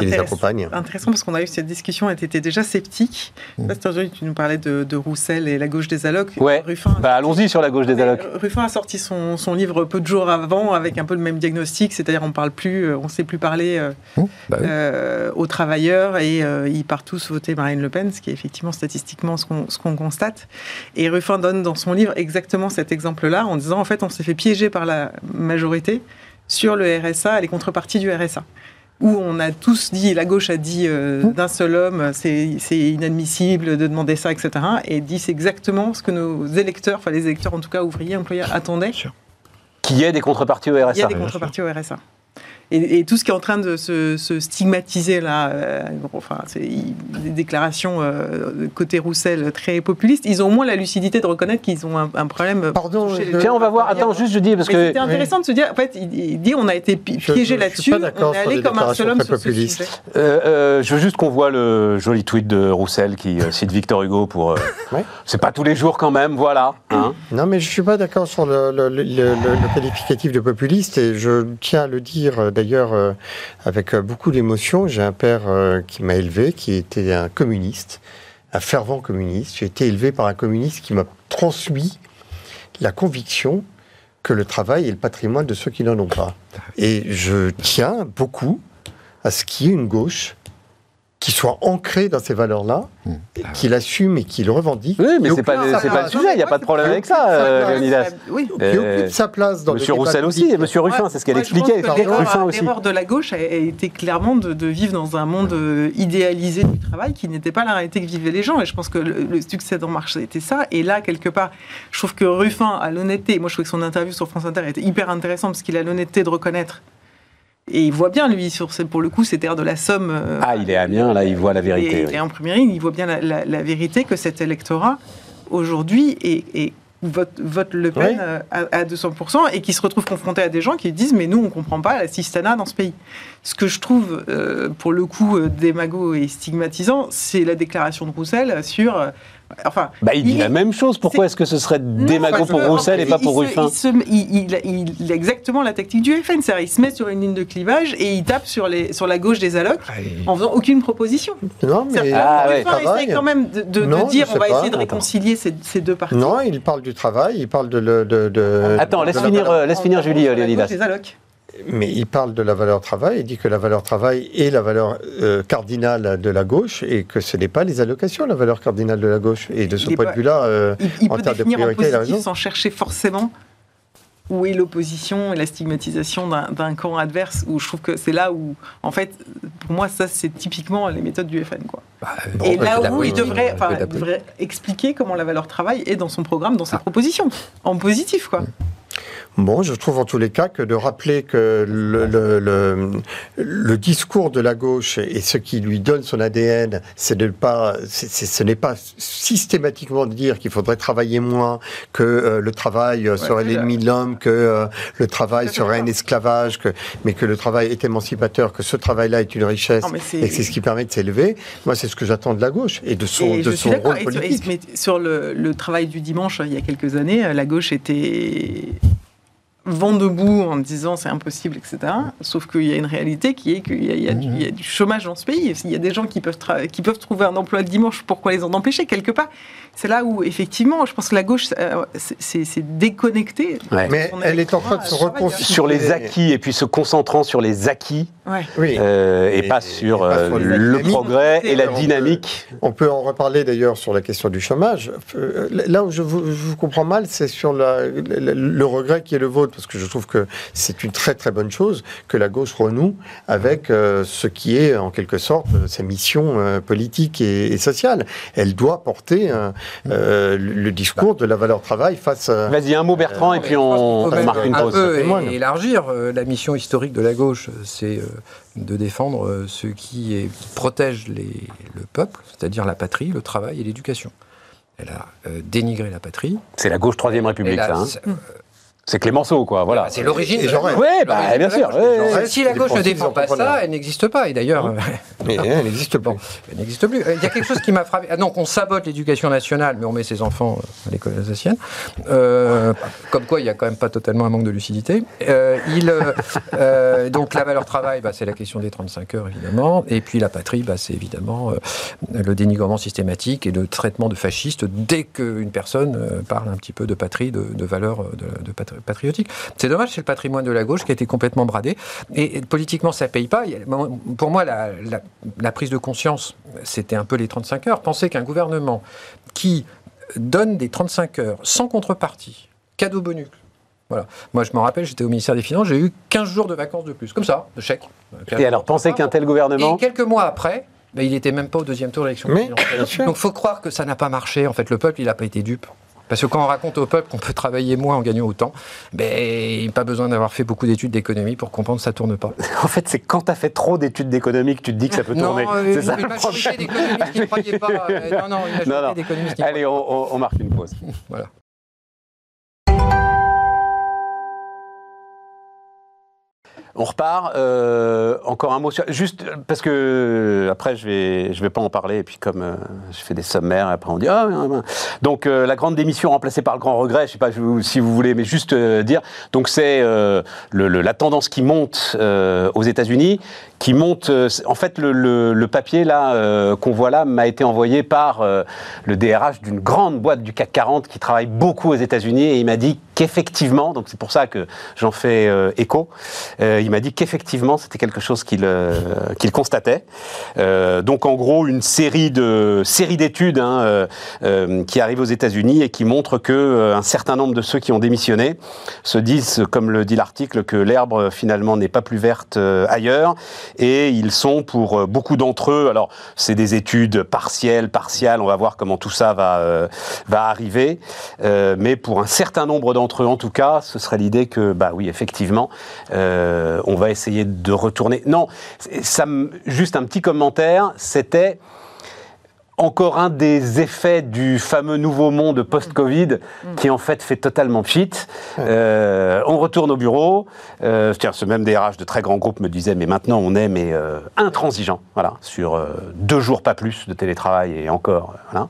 les accompagnent. Intéressant parce qu'on a eu cette discussion et tu étais déjà sceptique. Mm. Que tu nous parlais de, de Roussel et la gauche des allocs. Ouais. Ruffin, Bah, allons-y sur la gauche des allocs. Ruffin a sorti son, son livre peu de jours avant avec un peu le même diagnostic, c'est-à-dire on parle plus, on sait plus parler euh, Bah oui. euh, aux travailleurs et euh, ils partent tous voter Marine Le Pen, ce qui est effectivement statistiquement ce qu'on ce qu'on constate. Et Ruffin donne dans son livre exactement cet exemple-là en disant en fait on s'est fait piéger par la majorité sur le RSA, les contreparties du RSA. Où on a tous dit, la gauche a dit euh, Mmh. d'un seul homme, c'est inadmissible de demander ça, etc. Et dit c'est exactement ce que nos électeurs, enfin les électeurs en tout cas ouvriers, employeurs, attendaient. Qui est des contreparties au Il y a RSA des contreparties au RSA. Et, et tout ce qui est en train de se, se stigmatiser là, euh, enfin, c'est des déclarations euh, côté Roussel très populistes, ils ont au moins la lucidité de reconnaître qu'ils ont un, un problème. Pardon, touché les- je- Tiens, on va voir. Attends, juste je dis parce Mais que c'était intéressant de se dire, en fait, il, dit on a été piégé là-dessus, suis pas d'accord on est allé comme un seul homme très sur ce populistes. sujet. Euh, euh, je veux juste qu'on voit le joli tweet de Roussel qui euh, cite Victor Hugo pour. euh, Ouais. C'est pas tous les jours quand même, voilà. hein. Non, mais je suis pas d'accord sur le, le- le- le- le qualificatif de populiste et je tiens à le dire euh, d'ailleurs euh, avec euh, beaucoup d'émotion. J'ai un père euh, qui m'a élevé, qui était un communiste, un fervent communiste. J'ai été élevé par un communiste qui m'a transmis la conviction que le travail est le patrimoine de ceux qui n'en ont pas. Et je tiens beaucoup à ce qu'il y ait une gauche qui soit ancrée dans ces valeurs-là, et qui l'assume et qui le revendique. Oui, mais Et c'est pas, pas le sujet, il n'y a pas de problème avec ça, Léonidas. Oui. qui occupe Euh, sa place dans Monsieur Roussel aussi, et Monsieur Ruffin, c'est ce qu'elle expliquait. pense que l'erreur- Ruffin aussi. L'erreur de la gauche a, a été clairement de, de vivre dans un monde euh, idéalisé du travail qui n'était pas la réalité que vivaient les gens. Et je pense que le, le succès d'En Marche, c'était ça. Et là, quelque part, je trouve que Ruffin a l'honnêteté. Moi, je trouve que son interview sur France Inter était hyper intéressante parce qu'il a l'honnêteté de reconnaître. Et il voit bien, lui, sur ce- pour le coup, cette ère de la somme. euh, Ah, il est Amiens, là, il voit la vérité. et, oui. et en première ligne, il voit bien la, la- la vérité que cet électorat, aujourd'hui, est, est- vote, vote Le Pen Oui. euh, à, à 200% et qui se retrouve confronté à des gens qui disent Mais nous, on ne comprend pas la cistana dans ce pays. Ce que je trouve, euh, pour le coup, démago et stigmatisant, c'est la déclaration de Roussel sur. Euh, enfin, Bah, il dit il- la même chose. Pourquoi est-ce que ce serait démago pour Roussel en et pas il pour se- Ruffin il, se- il- il- il a exactement la tactique du FN, c'est-à-dire il se met sur une ligne de clivage et il tape sur, les, sur la gauche des allocs en faisant aucune proposition. Non, mais Ah, ouais. Ruffin travail. essaye quand même de, de- de Non, dire je on va pas. essayer de réconcilier ces, ces deux parties. Non, il parle du travail, il parle de... le- de, de- Attends, de laisse la finir, euh, laisse finir Julie, Léonidas. Mais il parle de la valeur travail, il dit que la valeur travail est la valeur euh, cardinale de la gauche et que ce n'est pas les allocations la valeur cardinale de la gauche. Et de ce Il point pas- de vue-là, euh, En termes de priorité, il a raison. sans chercher forcément où est l'opposition et la stigmatisation d'un camp adverse. Où je trouve que c'est là où, en fait, pour moi, ça c'est typiquement les méthodes du FN. Quoi. Bah, et là où il devrait, expliquer comment la valeur travail est dans son programme, dans ses Ah. propositions, en positif. Quoi. Bon, je trouve en tous les cas que de rappeler que le, le- le- le discours de la gauche et ce qui lui donne son ADN, c'est de pas, c'est- c'est- ce n'est pas systématiquement de dire qu'il faudrait travailler moins, que euh, le travail euh, serait l'ennemi de l'homme, que euh, le travail serait un esclavage, que, mais que le travail est émancipateur, que ce travail-là est une richesse Non, mais c'est- et que c'est ce qui permet de s'élever. Moi, c'est ce que j'attends de la gauche et de son, Et de son rôle Et sur- et- politique. mais sur le, le travail du dimanche, il y a quelques années, la gauche était vent debout en disant c'est impossible, etc. Sauf qu'il y a une réalité qui est qu'il y, a- y du- il y a du chômage dans ce pays. Il y a des gens qui peuvent, qui peuvent trouver un emploi le dimanche, pourquoi les en empêcher quelque part? C'est là où, effectivement, je pense que la gauche euh, c'est- c'est c'est déconnecté. Ouais. Mais elle est en train de se électorat, reconstituer. Sur les acquis, et puis se concentrant sur les acquis, Ouais. Euh, et, Et- pas et sur pas euh, sur le progrès et la On peut- dynamique. On peut en reparler d'ailleurs sur la question du chômage. Là où je vous, je vous comprends mal, c'est sur la- le, le regret qui est le vôtre, parce que je trouve que c'est une très très bonne chose que la gauche renoue avec euh, ce qui est en quelque sorte euh, sa mission euh, politique et, et sociale. Elle doit porter euh, euh, le discours de la valeur travail face à... Vas-y, un mot Bertrand, et puis on, on marque une un pause. é- élargir euh, la mission historique de la gauche, c'est euh, de défendre euh, ceux qui, est- qui protègent les- le peuple, c'est-à-dire la patrie, le travail et l'éducation. Elle a euh, dénigré la patrie. C'est la gauche Troisième République, a- ça. hein. Euh, C'est Clémenceau, quoi, voilà. Bah, c'est l'origine. Oui, bah, bien sûr. ouais. Si la gauche ne défend pas ça, elle n'existe pas. Et d'ailleurs, Mais elle n'existe pas. Elle n'existe plus. Euh, Il y a quelque chose qui m'a frappé. Ah, donc, on sabote l'éducation nationale, mais on met ses enfants euh, à l'école alsacienne. Euh, comme quoi, il n'y a quand même pas totalement un manque de lucidité. Euh, il, euh, euh, donc, la valeur travail, bah, c'est la question des 35 heures, évidemment. Et puis, la patrie, bah, c'est évidemment euh, le dénigrement systématique et le traitement de fasciste dès qu'une personne euh, parle un petit peu de patrie, de, euh, de, de patri- patriotiques. C'est dommage, c'est le patrimoine de la gauche qui a été complètement bradé. Et, et politiquement, ça paye pas. Il Pour moi, la, la- la prise de conscience, c'était un peu les 35 heures. Pensez qu'un gouvernement qui donne des 35 heures sans contrepartie, cadeau bonus. Voilà. Moi, je me rappelle, j'étais au ministère des Finances, j'ai eu 15 jours de vacances de plus, comme ça, de chèque. Et alors, pensez qu'un tel Et gouvernement. quelques mois après, ben, il n'était même pas au deuxième tour de l'élection présidentielle. Donc, faut croire que ça n'a pas marché. En fait, le peuple, il n'a pas été dupe. Parce que quand on raconte au peuple qu'on peut travailler moins en gagnant autant, ben, pas besoin d'avoir fait beaucoup d'études d'économie pour comprendre que ça tourne pas. En fait, c'est quand tu as fait trop d'études d'économie que tu te dis que ça peut tourner. Non, euh, c'est ça le problème. qui ne pas. euh, non, non, une majorité Non, non. d'économistes qui ne Allez, on, on- on marque une pause. Voilà. On repart. euh, encore un mot sur. Juste parce que euh, après, je vais, je vais pas en parler. Et puis, comme euh, je fais des sommaires, après, on dit. Ah. Donc, la grande démission remplacée par le grand regret. Je sais pas si vous voulez, mais juste dire. Donc, c'est la tendance qui monte aux États-Unis. Qui monte. en fait, le, le- papier là qu'on voit là m'a été envoyé par le DRH d'une grande boîte du CAC 40 qui travaille beaucoup aux États-Unis et il m'a dit qu'effectivement, donc c'est pour ça que j'en fais euh, écho, euh, il m'a dit qu'effectivement c'était quelque chose qu'il euh, qu'il constatait. Donc en gros une série de série d'études hein, qui arrivent aux États-Unis et qui montrent que un certain nombre de ceux qui ont démissionné se disent, comme le dit l'article, que l'herbe finalement n'est pas plus verte ailleurs et ils sont pour beaucoup d'entre eux. Alors c'est des études partielles, partiales. On va voir comment tout ça va va arriver. Mais pour un certain nombre d'entre eux, en tout cas, ce serait l'idée que, bah oui, effectivement, euh, on va essayer de retourner. Non, juste un petit commentaire. C'était encore un des effets du fameux nouveau monde post-Covid qui en fait fait totalement pchit. Euh, on retourne au bureau. Euh, tiens, ce même DRH de très grands groupes me disait mais maintenant on est mais euh, intransigeant, voilà, sur euh, deux jours pas plus de télétravail et encore, euh, voilà.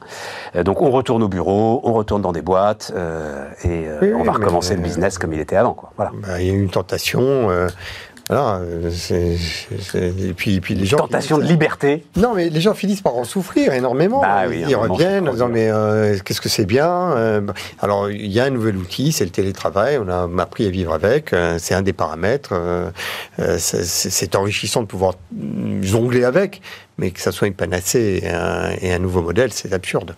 Euh, donc on retourne au bureau, on retourne dans des boîtes euh, et euh, Oui, on va recommencer le business comme il était avant, quoi. Voilà. Bah, Il y a une tentation. Euh, c'est- c'est- et puis, puis les gens. Tentation de liberté. Non, mais les gens finissent par en souffrir énormément. Bah oui, ils moment, reviennent en disant mais euh, qu'est-ce que c'est bien euh, bah, Alors il y a un nouvel outil, c'est le télétravail. On a appris à vivre avec. euh, c'est un des paramètres. c'est- enrichissant de pouvoir mm, jongler avec, mais que ça soit une panacée et un, et un nouveau modèle, c'est absurde.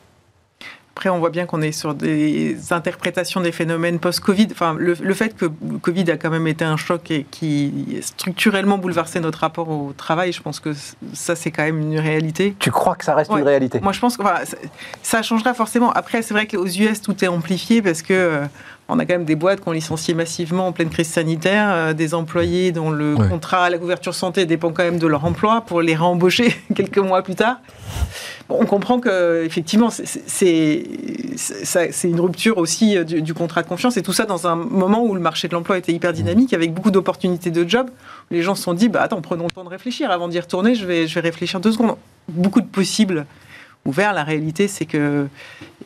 Après, on voit bien qu'on est sur des interprétations des phénomènes post-Covid. Enfin, le, le fait que le Covid a quand même été un choc et qui structurellement bouleversé notre rapport au travail, je pense que ça, c'est quand même une réalité. Tu crois que ça reste Ouais. une réalité? Moi, je pense que enfin, ça, ça changera forcément. Après, c'est vrai qu'aux US, tout est amplifié parce que euh, on a quand même des boîtes qui ont licencié massivement en pleine crise sanitaire, euh, des employés dont le Ouais. contrat à la couverture santé dépend quand même de leur emploi pour les réembaucher quelques mois plus tard. On comprend que effectivement, c'est- une rupture aussi euh, du, contrat de confiance et tout ça dans un moment où le marché de l'emploi était hyper dynamique, avec beaucoup d'opportunités de job. Les gens se sont dit, bah attends, prenons le temps de réfléchir avant d'y retourner. Je vais, je vais réfléchir deux secondes. Beaucoup de possibles ouverts. La réalité, c'est que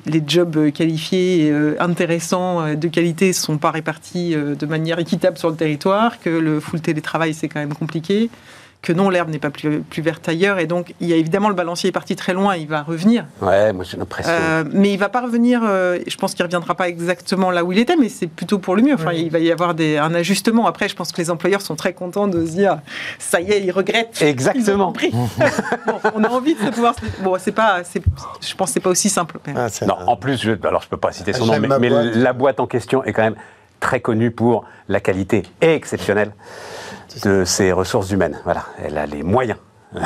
les jobs qualifiés, euh, intéressants, euh, de qualité, ne sont pas répartis de manière équitable sur le territoire, que le full télétravail, c'est quand même compliqué, que non, l'herbe n'est pas plus, plus verte ailleurs. Et donc, il y a évidemment le balancier est parti très loin, il va revenir. Ouais, moi j'ai l'impression. Euh, mais il va pas revenir, euh, je pense qu'il ne reviendra pas exactement là où il était, mais c'est plutôt pour le mieux. Enfin, il va y avoir des, un ajustement. Après, je pense que les employeurs sont très contents de se dire, ça y est, ils regrettent. Exactement. Ils. Bon, on a envie de se pouvoir. Bon, c'est pas, c'est- je pense que c'est pas aussi simple. Ah, Non, un- en plus, je, alors je peux pas citer son nom, mais, ma mais boîte. la boîte en question est quand même très connue pour la qualité exceptionnelle de ses ressources humaines. Voilà, elle a les moyens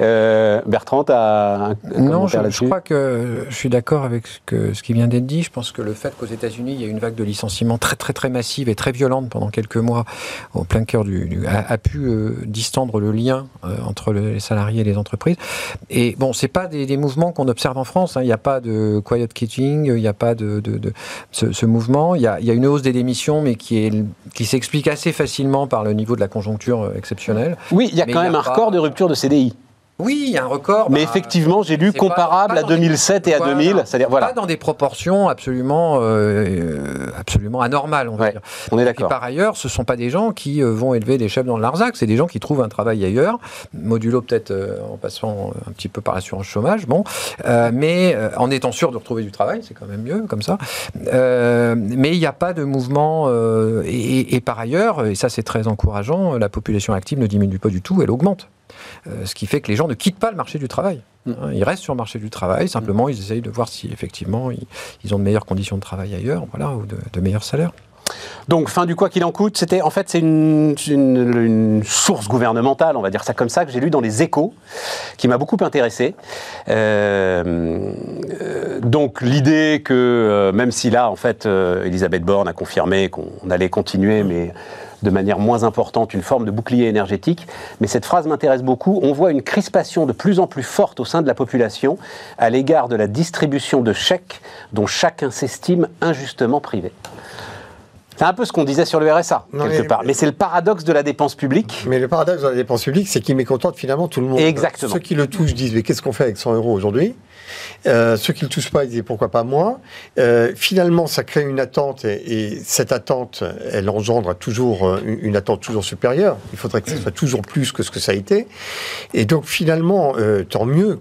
Euh, Bertrand, tu as un Non, je, je, crois que je suis d'accord avec ce, que, ce qui vient d'être dit. Je pense que le fait qu'aux États-Unis, il y a une vague de licenciements très, très, très massive et très violente pendant quelques mois, au plein cœur du. a, a, pu euh, distendre le lien euh, entre les salariés et les entreprises. Et bon, c'est pas des, des mouvements qu'on observe en France. Hein. Il n'y a pas de quiet quitting, il n'y a pas de, de, de ce, ce, mouvement. Il y, a, il y, a, une hausse des démissions, mais qui, est, qui s'explique assez facilement par le niveau de la conjoncture exceptionnelle. Oui, il y a Mais quand a même un pas- record de rupture de CDI. Oui, il y a un record. Mais bah, effectivement, j'ai lu pas- comparable pas à dans des- 2007 et à voilà. 2000. C'est-à-dire, voilà, Pas dans des proportions absolument, euh, absolument anormales, on va Ouais, dire. on est Et d'accord. par ailleurs, ce ne sont pas des gens qui euh, vont élever des chefs dans le Larzac, c'est des gens qui trouvent un travail ailleurs, modulo peut-être euh, en passant un petit peu par l'assurance chômage, bon, euh, mais euh, en étant sûr de retrouver du travail, c'est quand même mieux comme ça. Euh, mais il n'y a pas de mouvement, euh, et- et par ailleurs, et ça c'est très encourageant, la population active ne diminue pas du tout, elle augmente. Euh, ce qui fait que les gens ne quittent pas le marché du travail. Mm. Hein, Ils restent sur le marché du travail, simplement ils essayent de voir si effectivement ils, ils ont de meilleures conditions de travail ailleurs, voilà, ou de, de meilleurs salaires. Donc, fin du quoi qu'il en coûte, c'était en fait c'est une, une- une source gouvernementale, on va dire ça comme ça, que j'ai lu dans les Échos, qui m'a beaucoup intéressé. Euh, euh, donc l'idée que euh, même si là, en fait, Elisabeth Borne a confirmé qu'on allait continuer, mais de manière moins importante, une forme de bouclier énergétique. Mais cette phrase m'intéresse beaucoup. On voit une crispation de plus en plus forte au sein de la population à l'égard de la distribution de chèques dont chacun s'estime injustement privé. C'est un peu ce qu'on disait sur le RSA, Non, quelque mais- part. Mais c'est le paradoxe de la dépense publique. Mais le paradoxe dans la dépense publique, c'est qu'il mécontente finalement tout le monde. Exactement. Ceux qui le touchent disent mais qu'est-ce qu'on fait avec 100 euros aujourd'hui? Euh, Ceux qui le touchent pas, ils disent pourquoi pas moi? Euh, Finalement, ça crée une attente et, et cette attente, elle engendre toujours euh, une, attente toujours supérieure. Il faudrait que ce soit toujours plus que ce que ça a été. Et donc finalement, tant mieux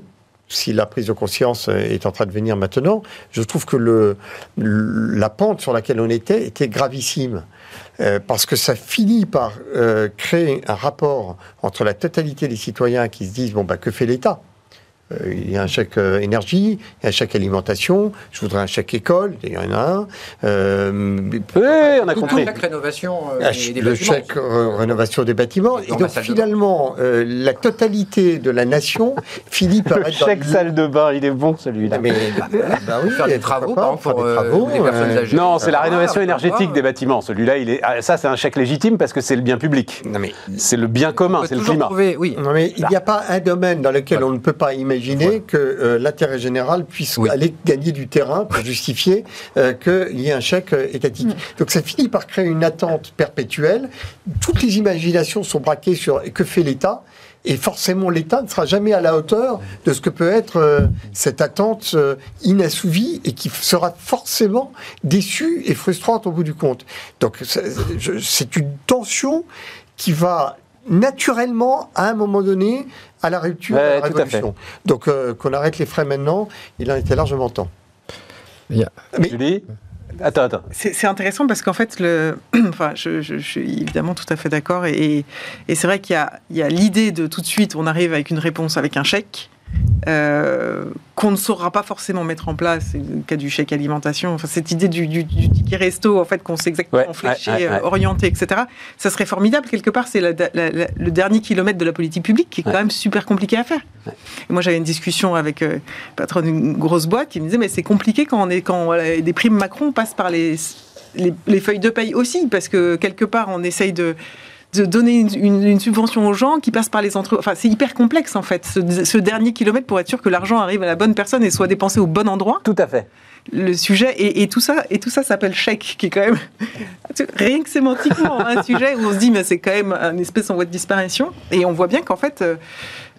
si la prise de conscience est en train de venir maintenant, je trouve que la pente sur laquelle on était était gravissime. Parce que ça finit par créer un rapport entre la totalité des citoyens qui se disent bon bah que fait l'État? Il y a un chèque euh, énergie, il y a un chèque alimentation, je voudrais un chèque école, il y en a un. Euh, Oui, on a Tout- compris. Chaque rénovation euh, ah, des, le bâtiments. chèque euh, rénovation des bâtiments. Et donc finalement, euh, la totalité de la nation finit par Le être dans chèque salle de bain, il est bon celui-là. Ah, mais, bah oui, Faire des travaux, pas, pour des euh, travaux, les personnes euh, âgées. Non, c'est la Ah, rénovation pourquoi énergétique pas. des bâtiments. Celui-là, il est. ah, ça, c'est un chèque légitime parce que c'est le bien public. Non mais, C'est le bien commun, c'est le toujours climat. trouver- oui. non, mais il n'y a pas un domaine dans lequel on ne peut pas imaginer que euh, l'intérêt général puisse Oui. aller gagner du terrain pour justifier euh, qu'il y ait un chèque euh, étatique. Donc ça finit par créer une attente perpétuelle. Toutes les imaginations sont braquées sur que fait l'État? Et forcément, l'État ne sera jamais à la hauteur de ce que peut être euh, cette attente euh, inassouvie et qui sera forcément déçue et frustrante au bout du compte. Donc, c'est une tension qui va naturellement, à un moment donné, à la rupture Ouais, de la tout à fait. révolution. Donc, euh, qu'on arrête les frais maintenant, il en était largement temps. Mais- Julie Attends, attends. C'est intéressant parce qu'en fait, le, enfin, je, je- je suis évidemment tout à fait d'accord. Et, et c'est vrai qu'il y a, il y a l'idée de tout de suite, on arrive avec une réponse avec un chèque. Euh, qu'on ne saura pas forcément mettre en place, c'est le cas du chèque alimentation, enfin, cette idée du, du- du ticket resto, en fait, qu'on sait exactement Ouais, euh, orienté, etc. Ça serait formidable, quelque part, c'est le dernier kilomètre de la politique publique qui est quand même super compliqué à faire. Et moi, j'avais une discussion avec euh, le patron d'une grosse boîte qui me disait, mais c'est compliqué quand, on est, quand voilà, des primes Macron passent par les, les, les feuilles de paye aussi, parce que quelque part, on essaye de de donner une, une- une subvention aux gens qui passent par les entreprises. Enfin, c'est hyper complexe en fait, ce, ce dernier kilomètre pour être sûr que l'argent arrive à la bonne personne et soit dépensé au bon endroit. Tout à fait. Le sujet et, et tout ça et tout ça s'appelle chèque, qui est quand même rien que sémantiquement un sujet où on se dit mais c'est quand même un espèce en voie de disparition. Et on voit bien qu'en fait, euh,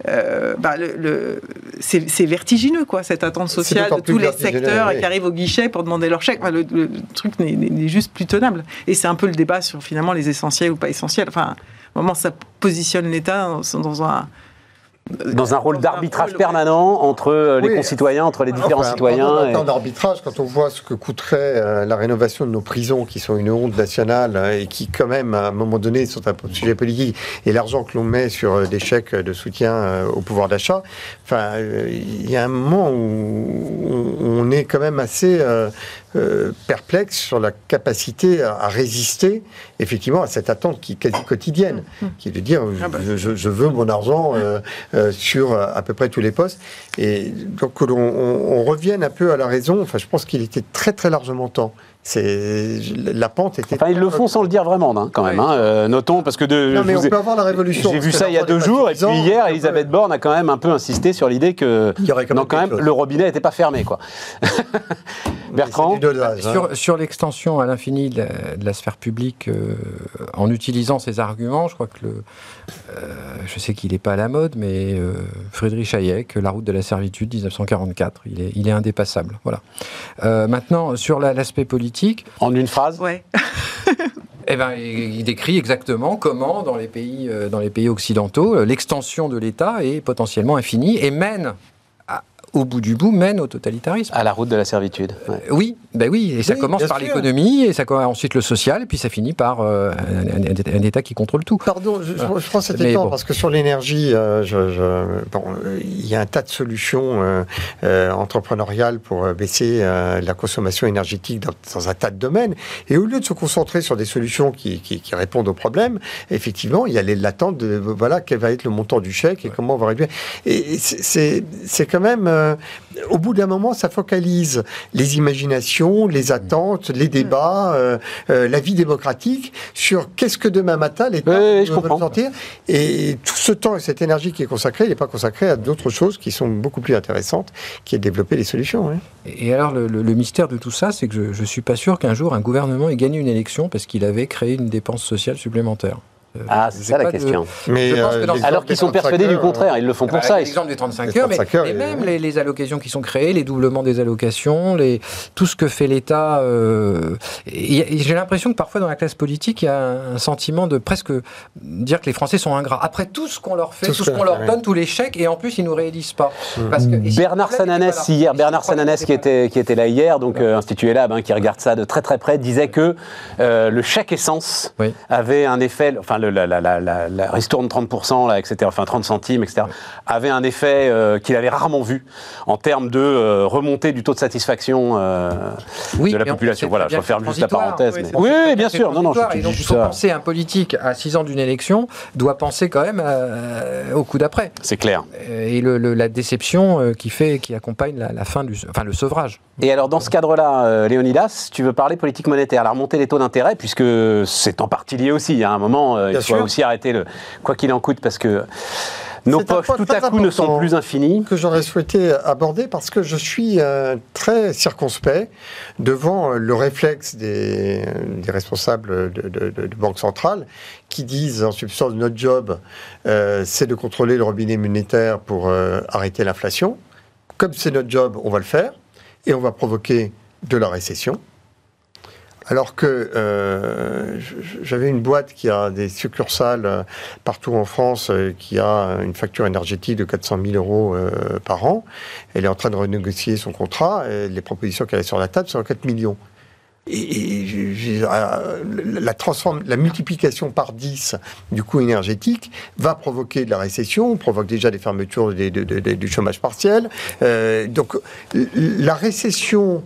euh, bah, le, le- c'est vertigineux quoi, cette attente sociale de tous les secteurs oui. qui arrivent au guichet pour demander leur chèque. Enfin, le, truc n'est- juste plus tenable. Et c'est un peu le débat sur finalement les essentiels ou pas essentiels. Enfin, au moment ça positionne l'État dans, dans un dans un rôle d'arbitrage permanent entre euh, les Oui. concitoyens, entre les différents Enfin, citoyens. et- un temps d'arbitrage, quand on voit ce que coûterait euh, la rénovation de nos prisons, qui sont une honte nationale euh, et qui, quand même, à un moment donné, sont un sujet politique, et l'argent que l'on met sur euh, des chèques de soutien euh, au pouvoir d'achat, enfin, euh, il y a un moment où on- est quand même assez perplexe sur la capacité à, à résister, effectivement, à cette attente qui est quasi quotidienne, qui est de dire Ah bah. je, je- je veux mon argent euh, euh, sur euh, à peu près tous les postes. Et donc on, on revienne un peu à la raison, je pense qu'il était très très largement temps. C'est la pente était. Enfin, ils le font sans le dire vraiment, hein, quand même. Hein. Euh, notons, parce que de, Non, mais on ai- peut avoir la révolution. J'ai vu ça il y a deux jours, et puis hier, Elisabeth Borne a quand même un peu insisté sur l'idée que Il y aurait quand même non, quand même, chose. le robinet n'était pas fermé. Quoi. Bertrand hein. Sur, sur l'extension à l'infini de, la- de la sphère publique, euh, en utilisant ces arguments, je crois que le, euh, je sais qu'il n'est pas à la mode, mais euh, Friedrich Hayek, La route de la servitude, 1944, il est, il est indépassable. Voilà. Euh, maintenant, sur la- l'aspect politique, En une phrase Ouais. eh ben, il décrit exactement comment, dans les pays, euh, dans les pays occidentaux, euh, l'extension de l'État est potentiellement infinie et mène, au bout du bout, mène au totalitarisme. à la route de la servitude. ouais. Euh, Oui, ben oui, et ça Oui, commence par l'économie, et ça commence ensuite le social, et puis ça finit par euh, un, un- un État qui contrôle tout. Pardon, je, je- je prends cet Mais exemple bon. parce que sur l'énergie, euh, je- je- bon, il y a un tas de solutions euh, euh, entrepreneuriales pour baisser euh, la consommation énergétique dans, dans un tas de domaines. Et au lieu de se concentrer sur des solutions qui, qui- qui répondent aux problèmes, effectivement, il y a les- l'attente de voilà quel va être le montant du chèque et comment on va réduire. Et et c'est- quand même euh, au bout d'un moment, ça focalise les imaginations, les attentes, les débats, euh, euh, la vie démocratique sur qu'est-ce que demain matin l'État Oui, comprends. ressentir. Et tout ce temps et cette énergie qui est consacrée, n'est pas consacré à d'autres choses qui sont beaucoup plus intéressantes, qui est de développer les solutions. hein. Et alors, le, le- le mystère de tout ça, c'est que je ne suis pas sûr qu'un jour un gouvernement ait gagné une élection parce qu'il avait créé une dépense sociale supplémentaire. Euh, Ah, c'est ça la de- question. Mais Je pense que dans- l'exemple Alors qu'ils sont 35 persuadés du contraire, ils le font pour Bah, ça. Ils- L'exemple des 35 Les heures, mais, 35 heures, mais et- même les, les allocations qui sont créées, les doublements des allocations, les, tout ce que fait l'État. euh, J'ai l'impression que parfois dans la classe politique, il y a un sentiment de presque dire que les Français sont ingrats. Après tout ce qu'on leur fait, Tout tout, ce qu'on leur donne, tous les chèques, et en plus ils nous réélisent pas. Parce que, et si Bernard Sananès, hier, Bernard Sananès qui était, qui était là hier, donc euh, Institut Lab, hein, qui regarde ça de très très près, disait que euh, le chèque essence Oui. avait un effet, enfin le, la, la, la, la, la ristourne 30%, là, etc., enfin 30 centimes, etc., avait un effet euh, qu'il avait rarement vu en termes de euh, remontée du taux de satisfaction euh, Oui, de la population. Voilà, je referme juste la parenthèse. oui, mais- c'est- Oui, oui, C'est bien sûr, non, non, je et dis donc, il juste faut ça. penser un politique à 6 ans d'une élection doit penser quand même euh, au coup d'après. C'est clair. Euh, Et le- le- la déception euh, qui fait, qui accompagne la, la fin du, enfin le sevrage. Et alors, dans ce cadre-là, euh, Léonidas, tu veux parler politique monétaire, la remontée des taux d'intérêt, puisque c'est en partie lié aussi. À un moment, euh, il Bien faut sûr. aussi arrêter le quoi qu'il en coûte, parce que nos poches, tout à coup, ne sont plus infinies. que j'aurais souhaité aborder parce que je suis euh, très circonspect devant euh, le réflexe des, des responsables de, de- de- de banques centrales qui disent en substance notre job euh, c'est de contrôler le robinet monétaire pour euh, arrêter l'inflation. Comme c'est notre job, on va le faire et on va provoquer de la récession. Alors que euh, j'avais une boîte qui a des succursales euh, partout en France, euh, qui a une facture énergétique de 400 000 euros par an. Elle est en train de renégocier son contrat. Et les propositions qu'elle a sur la table sont à 4 millions. Et, euh, la, la multiplication par 10 du coût énergétique va provoquer de la récession, provoque déjà des fermetures du chômage partiel. Donc la récession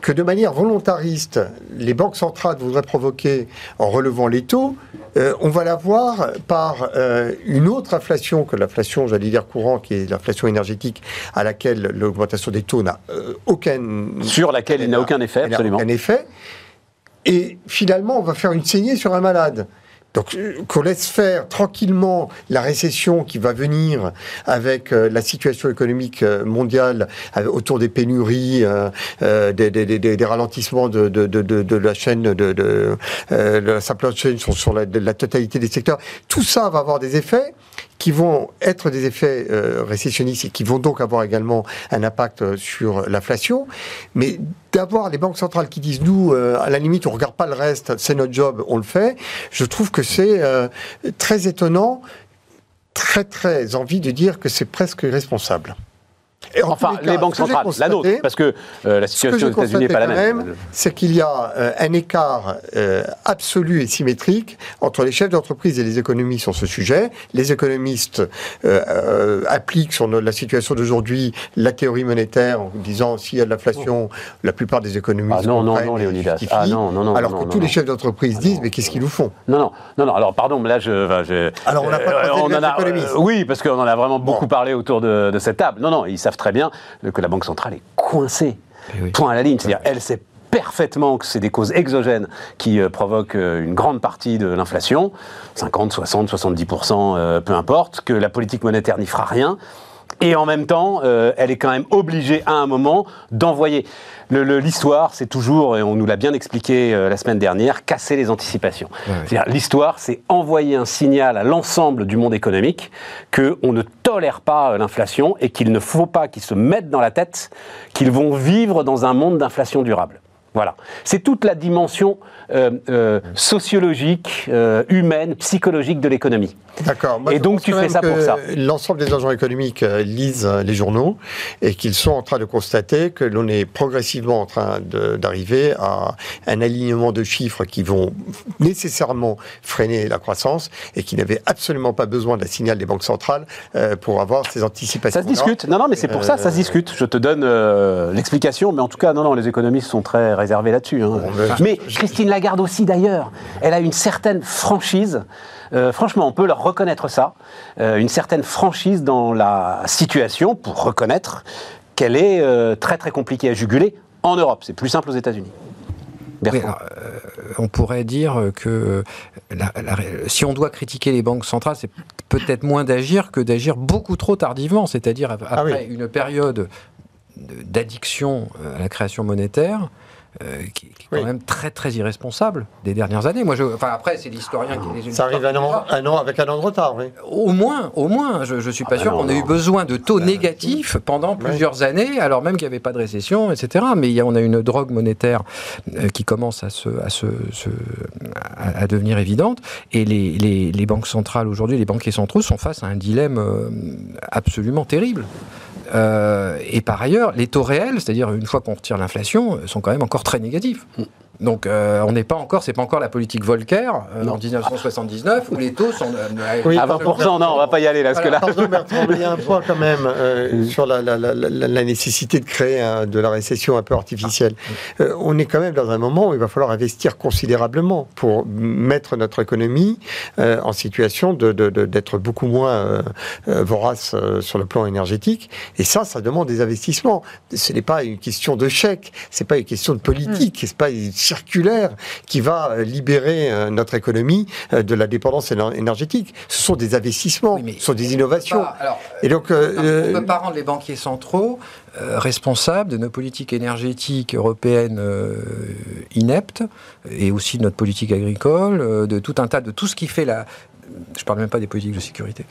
que de manière volontariste, les banques centrales voudraient provoquer en relevant les taux, euh, on va la voir par euh, une autre inflation que l'inflation, j'allais dire courante, qui est l'inflation énergétique, à laquelle l'augmentation des taux n'a euh, aucun... Sur laquelle il n'a aucun effet, absolument. aucun effet. Et finalement, on va faire une saignée sur un malade. Donc, euh, qu'on laisse faire tranquillement la récession qui va venir avec euh, la situation économique euh, mondiale autour des pénuries, euh, des, des- des- des ralentissements de, de- de- de- la chaîne de, la supply chain sur, sur la, la totalité des secteurs. Tout ça va avoir des effets qui vont être des effets euh, récessionnistes et qui vont donc avoir également un impact euh, sur l'inflation. Mais d'avoir les banques centrales qui disent nous, euh, à la limite, on regarde pas le reste, c'est notre job, on le fait. Je trouve que c'est euh, très étonnant très très envie de dire que c'est presque irresponsable. Et enfin, les banques centrales, la nôtre, parce que euh, la situation aux États-Unis n'est pas la même. c'est qu'il y a euh, un écart euh, absolu et symétrique entre les chefs d'entreprise et les économistes sur ce sujet. Les économistes appliquent sur la situation d'aujourd'hui la théorie monétaire en disant s'il y a de l'inflation, la plupart des économistes. Ah non, non, non, Léonidas. Ah non, non, non. Alors que tous les chefs d'entreprise disent mais qu'est-ce qu'ils nous font? Non, non, non, non. Alors pardon, mais là je. je alors on n'a pas on en a, Oui, parce qu'on en a vraiment beaucoup parlé autour de, de cette table. Non, non, ils savent très bien que la Banque centrale est coincée. Eh Point à la ligne. C'est-à-dire, elle sait parfaitement que c'est des causes exogènes qui euh, provoquent euh, une grande partie de l'inflation, 50, 60, 70%, peu importe, que la politique monétaire n'y fera rien. Et en même temps, euh, elle est quand même obligée à un moment d'envoyer. L'histoire, c'est toujours, et on nous l'a bien expliqué la semaine dernière, casser les anticipations. L'histoire, c'est envoyer un signal à l'ensemble du monde économique qu'on ne tolère pas l'inflation et qu'il ne faut pas qu'ils se mettent dans la tête qu'ils vont vivre dans un monde d'inflation durable. Voilà. C'est toute la dimension euh, euh, sociologique, euh, humaine, psychologique de l'économie. D'accord. Et donc tu fais ça pour ça. L'ensemble des agents économiques lisent les journaux et qu'ils sont en train de constater que l'on est progressivement en train d'arriver à un alignement de chiffres qui vont nécessairement freiner la croissance et qui n'avaient absolument pas besoin d'un signal des banques centrales pour avoir ces anticipations. Ça se discute. Non, non, mais c'est pour ça, ça se discute. Je te donne l'explication, mais en tout cas, non, non, les économistes sont très réservé là-dessus. Hein. Mais Christine Lagarde aussi, d'ailleurs, elle a une certaine franchise. Euh, franchement, on peut leur reconnaître ça, euh, une certaine franchise dans la situation pour reconnaître qu'elle est euh, très très compliquée à juguler en Europe. C'est plus simple aux États-Unis. on pourrait dire que si on doit critiquer les banques centrales, c'est peut-être moins d'agir que d'agir beaucoup trop tardivement, c'est-à-dire ah après une période d'addiction à la création monétaire, euh, qui, est quand même très très irresponsable des dernières années. Moi, je, enfin après, c'est l'historien qui les Ça arrive un an, un an, avec un an de retard, oui. Au moins, au moins. Je, ne suis pas ah, sûr qu'on ait eu besoin de taux négatifs pendant plusieurs années, alors même qu'il n'y avait pas de récession, etc. Mais il y a, on a une drogue monétaire euh, qui commence à se, à, se, à, devenir évidente, et les, les, les banques centrales aujourd'hui, les banquiers centraux sont face à un dilemme euh, absolument terrible. Euh, et par ailleurs, les taux réels, c'est-à-dire une fois qu'on retire l'inflation, sont quand même encore très négatifs. Donc euh, on n'est pas encore, c'est pas encore la politique Volcker euh, en 1979 où les taux sont oui, à 20%. Non, on va pas y aller là, parce que là. Pardon, Bertrand, il y a un point quand même sur la, la, la, la, nécessité de créer de la récession un peu artificielle. Ah. on est quand même dans un moment où il va falloir investir considérablement pour mettre notre économie en situation d'être de, de, beaucoup moins vorace sur le plan énergétique et ça, ça demande des investissements. Ce n'est pas une question de chèque, c'est pas une question de politique, hmm. c'est pas une circulaire qui va euh, libérer euh, notre économie euh, de la dépendance énergétique. Ce sont des investissements, ce sont des innovations. et donc, on ne peut pas rendre les banquiers centraux responsables de nos politiques énergétiques européennes ineptes et aussi de notre politique agricole, de tout un tas de tout ce qui fait la, je parle même pas des politiques de sécurité.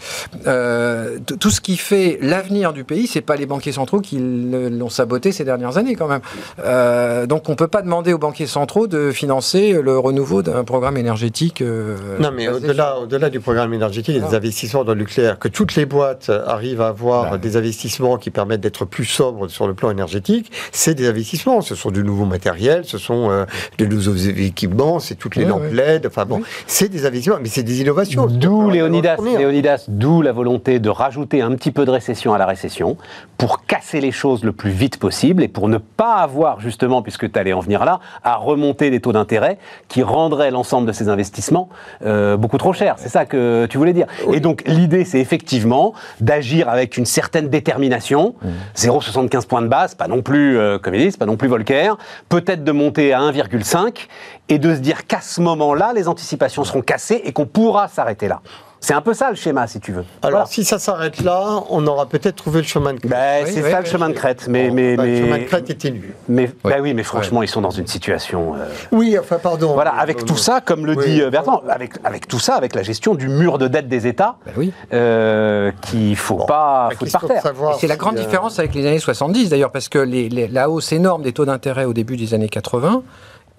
Euh, tout ce qui fait l'avenir du pays, c'est pas les banquiers centraux qui l'ont saboté ces dernières années quand même. Euh, donc on peut pas demander aux banquiers centraux de financer le renouveau d'un programme énergétique. Euh, non, mais au-delà, au-delà du programme énergétique, il y a des investissements dans le nucléaire. Que toutes les boîtes arrivent à avoir bah des investissements qui permettent d'être plus sobres sur le plan énergétique, c'est des investissements. Ce sont du nouveau matériel, ce sont de nouveaux équipements, c'est toutes les lampes LED. Enfin bon, c'est des investissements, mais c'est des innovations. D'où Léonidas, Léonidas, d'où la volonté de rajouter un petit peu de récession à la récession pour casser les choses le plus vite possible et pour ne pas avoir justement, puisque tu allais en venir là, à remonter des taux d'intérêt qui rendraient l'ensemble de ces investissements euh, beaucoup trop chers. C'est ça que tu voulais dire. Et donc l'idée, c'est effectivement d'agir avec une certaine détermination. 0,75 mmh. points de base, pas non plus, euh, comme ils disent, pas non plus Volcker. Peut-être de monter à 1,5 et de se dire qu'à ce moment-là, les anticipations seront cassées et qu'on pourra s'arrêter là. C'est un peu ça le schéma, si tu veux. Alors, si ça s'arrête là, on aura peut-être trouvé le chemin de crête. Ben, c'est ça le chemin de crête. Mais, mais, bah, Le chemin de crête est ténu. Mais, ben oui, mais franchement, ils sont dans une situation. Euh, oui, enfin, pardon. Voilà, avec tout ça, comme le dit euh, Bertrand, avec, avec tout ça, avec la gestion du mur de dette des États, ben euh, qu'il ne faut pas faut par terre. C'est la grande différence avec les années 70, d'ailleurs, parce que les, la hausse énorme des taux d'intérêt au début des années 80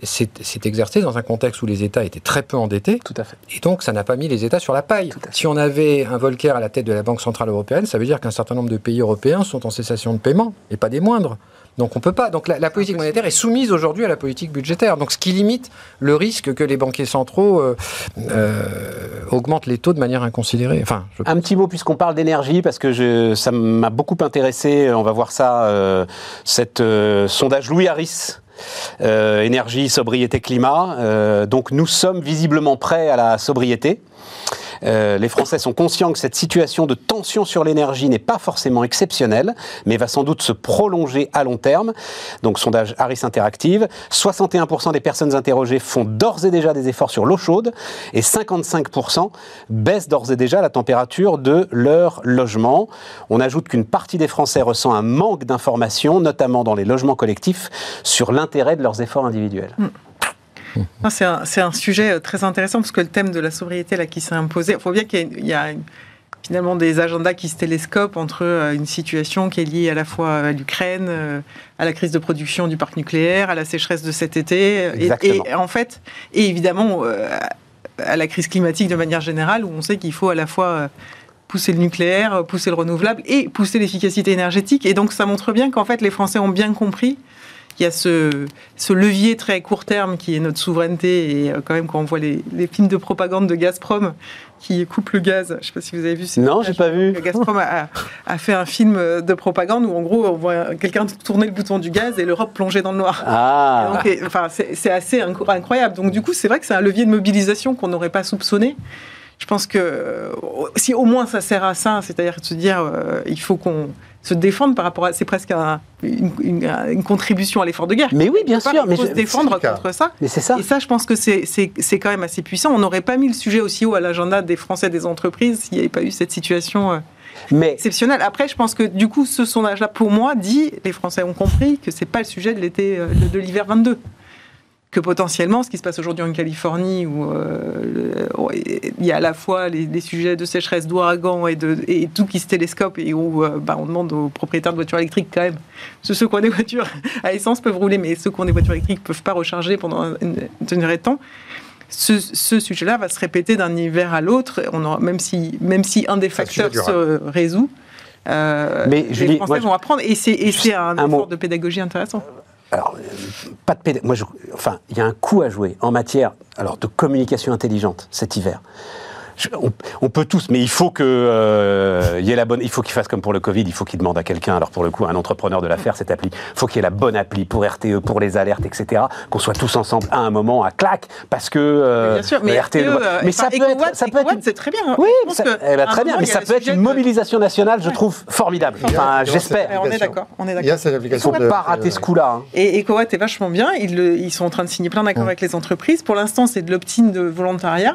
s'est exercé dans un contexte où les États étaient très peu endettés. Tout à fait. Et donc, ça n'a pas mis les États sur la paille. Si on avait un Volcker à la tête de la Banque Centrale Européenne, ça veut dire qu'un certain nombre de pays européens sont en cessation de paiement, et pas des moindres. Donc on peut pas. Donc la, politique monétaire est soumise aujourd'hui à la politique budgétaire. Donc ce qui limite le risque que les banquiers centraux euh, euh, augmentent les taux de manière inconsidérée. Enfin, Un petit mot puisqu'on parle d'énergie parce que je, ça m'a beaucoup intéressé. On va voir ça. Euh, cette sondage Louis Harris. Énergie, sobriété, climat. donc nous sommes visiblement prêts à la sobriété. Euh, les Français sont conscients que cette situation de tension sur l'énergie n'est pas forcément exceptionnelle, mais va sans doute se prolonger à long terme. Donc, sondage Harris Interactive, 61% des personnes interrogées font d'ores et déjà des efforts sur l'eau chaude et 55% baissent d'ores et déjà la température de leur logement. On ajoute qu'une partie des Français ressent un manque d'informations, notamment dans les logements collectifs, sur l'intérêt de leurs efforts individuels. Mm. C'est un, sujet euh, très intéressant parce que le thème de la sobriété là, qui s'est imposé, il faut bien qu'il y, ait finalement des agendas qui se télescopent entre euh, une situation qui est liée à la fois à l'Ukraine, euh, à la crise de production du parc nucléaire, à la sécheresse de cet été, et, en fait, et évidemment à la crise climatique de manière générale, où on sait qu'il faut à la fois pousser le nucléaire, pousser le renouvelable et pousser l'efficacité énergétique. Et donc ça montre bien qu'en fait les Français ont bien compris il y a ce, ce, levier très court terme qui est notre souveraineté. Et euh, quand même, quand on voit les, films de propagande de Gazprom qui coupe le gaz, je ne sais pas si vous avez vu. Non, j'ai pas vu. Gazprom a, fait un film de propagande où en gros on voit quelqu'un tourner le bouton du gaz et l'Europe plonger dans le noir. Ah. enfin, c'est assez incroyable. Donc du coup, c'est vrai que c'est un levier de mobilisation qu'on n'aurait pas soupçonné je pense que euh, si au moins ça sert à ça, c'est-à-dire de se dire euh, il faut qu'on se défendre par rapport à. C'est presque une, contribution à l'effort de guerre. Mais oui, bien sûr. mais faut se défendre contre ça. Mais c'est ça. Et ça, je pense que c'est quand même assez puissant. On n'aurait pas mis le sujet aussi haut à l'agenda des Français des entreprises s'il n'y avait pas eu cette situation. Euh, mais... exceptionnelle. Après, je pense que du coup, ce sondage-là, pour moi, dit les Français ont compris que c'est pas le sujet de l'été, euh, de l'hiver 22 que potentiellement, ce qui se passe aujourd'hui en Californie, où euh, il y a à la fois les, sujets de sécheresse, d'ouragan et, de, et tout qui se télescope, et où euh, bah, on demande aux propriétaires de voitures électriques quand même, ceux qui ont des voitures à essence peuvent rouler, mais ceux qui ont des voitures électriques ne peuvent pas recharger pendant une, durée de temps. Ce, sujet-là va se répéter d'un hiver à l'autre, même, si, même si un des facteurs se résout. Euh, mais les Français vont apprendre, et c'est un, un effort de pédagogie intéressant alors, pas de Moi, enfin, il y a un coup à jouer en matière alors, de communication intelligente cet hiver on, peut tous, mais il faut que euh, y ait la bonne. Il faut qu'il fasse comme pour le Covid. Il faut qu'il demande à quelqu'un. Alors pour le coup, un entrepreneur de l'affaire cette appli. Il faut qu'il y ait la bonne appli pour RTE, pour les alertes, etc. Qu'on soit tous ensemble à un moment à clac, parce que euh, bien sûr, mais RTE. Euh, mais ça peut être, ça peut être c'est très bien. Hein. Oui, eh ben, très bien. Mais ça peut être une mobilisation nationale, je trouve formidable. Enfin, j'espère. On est d'accord. On est d'accord. Il y a cette application. Pas rater ce coup-là. Hein. Et EcoWatt est vachement bien. Ils sont en train de signer plein d'accords avec les entreprises. Pour l'instant, c'est de l'opt-in de volontariat.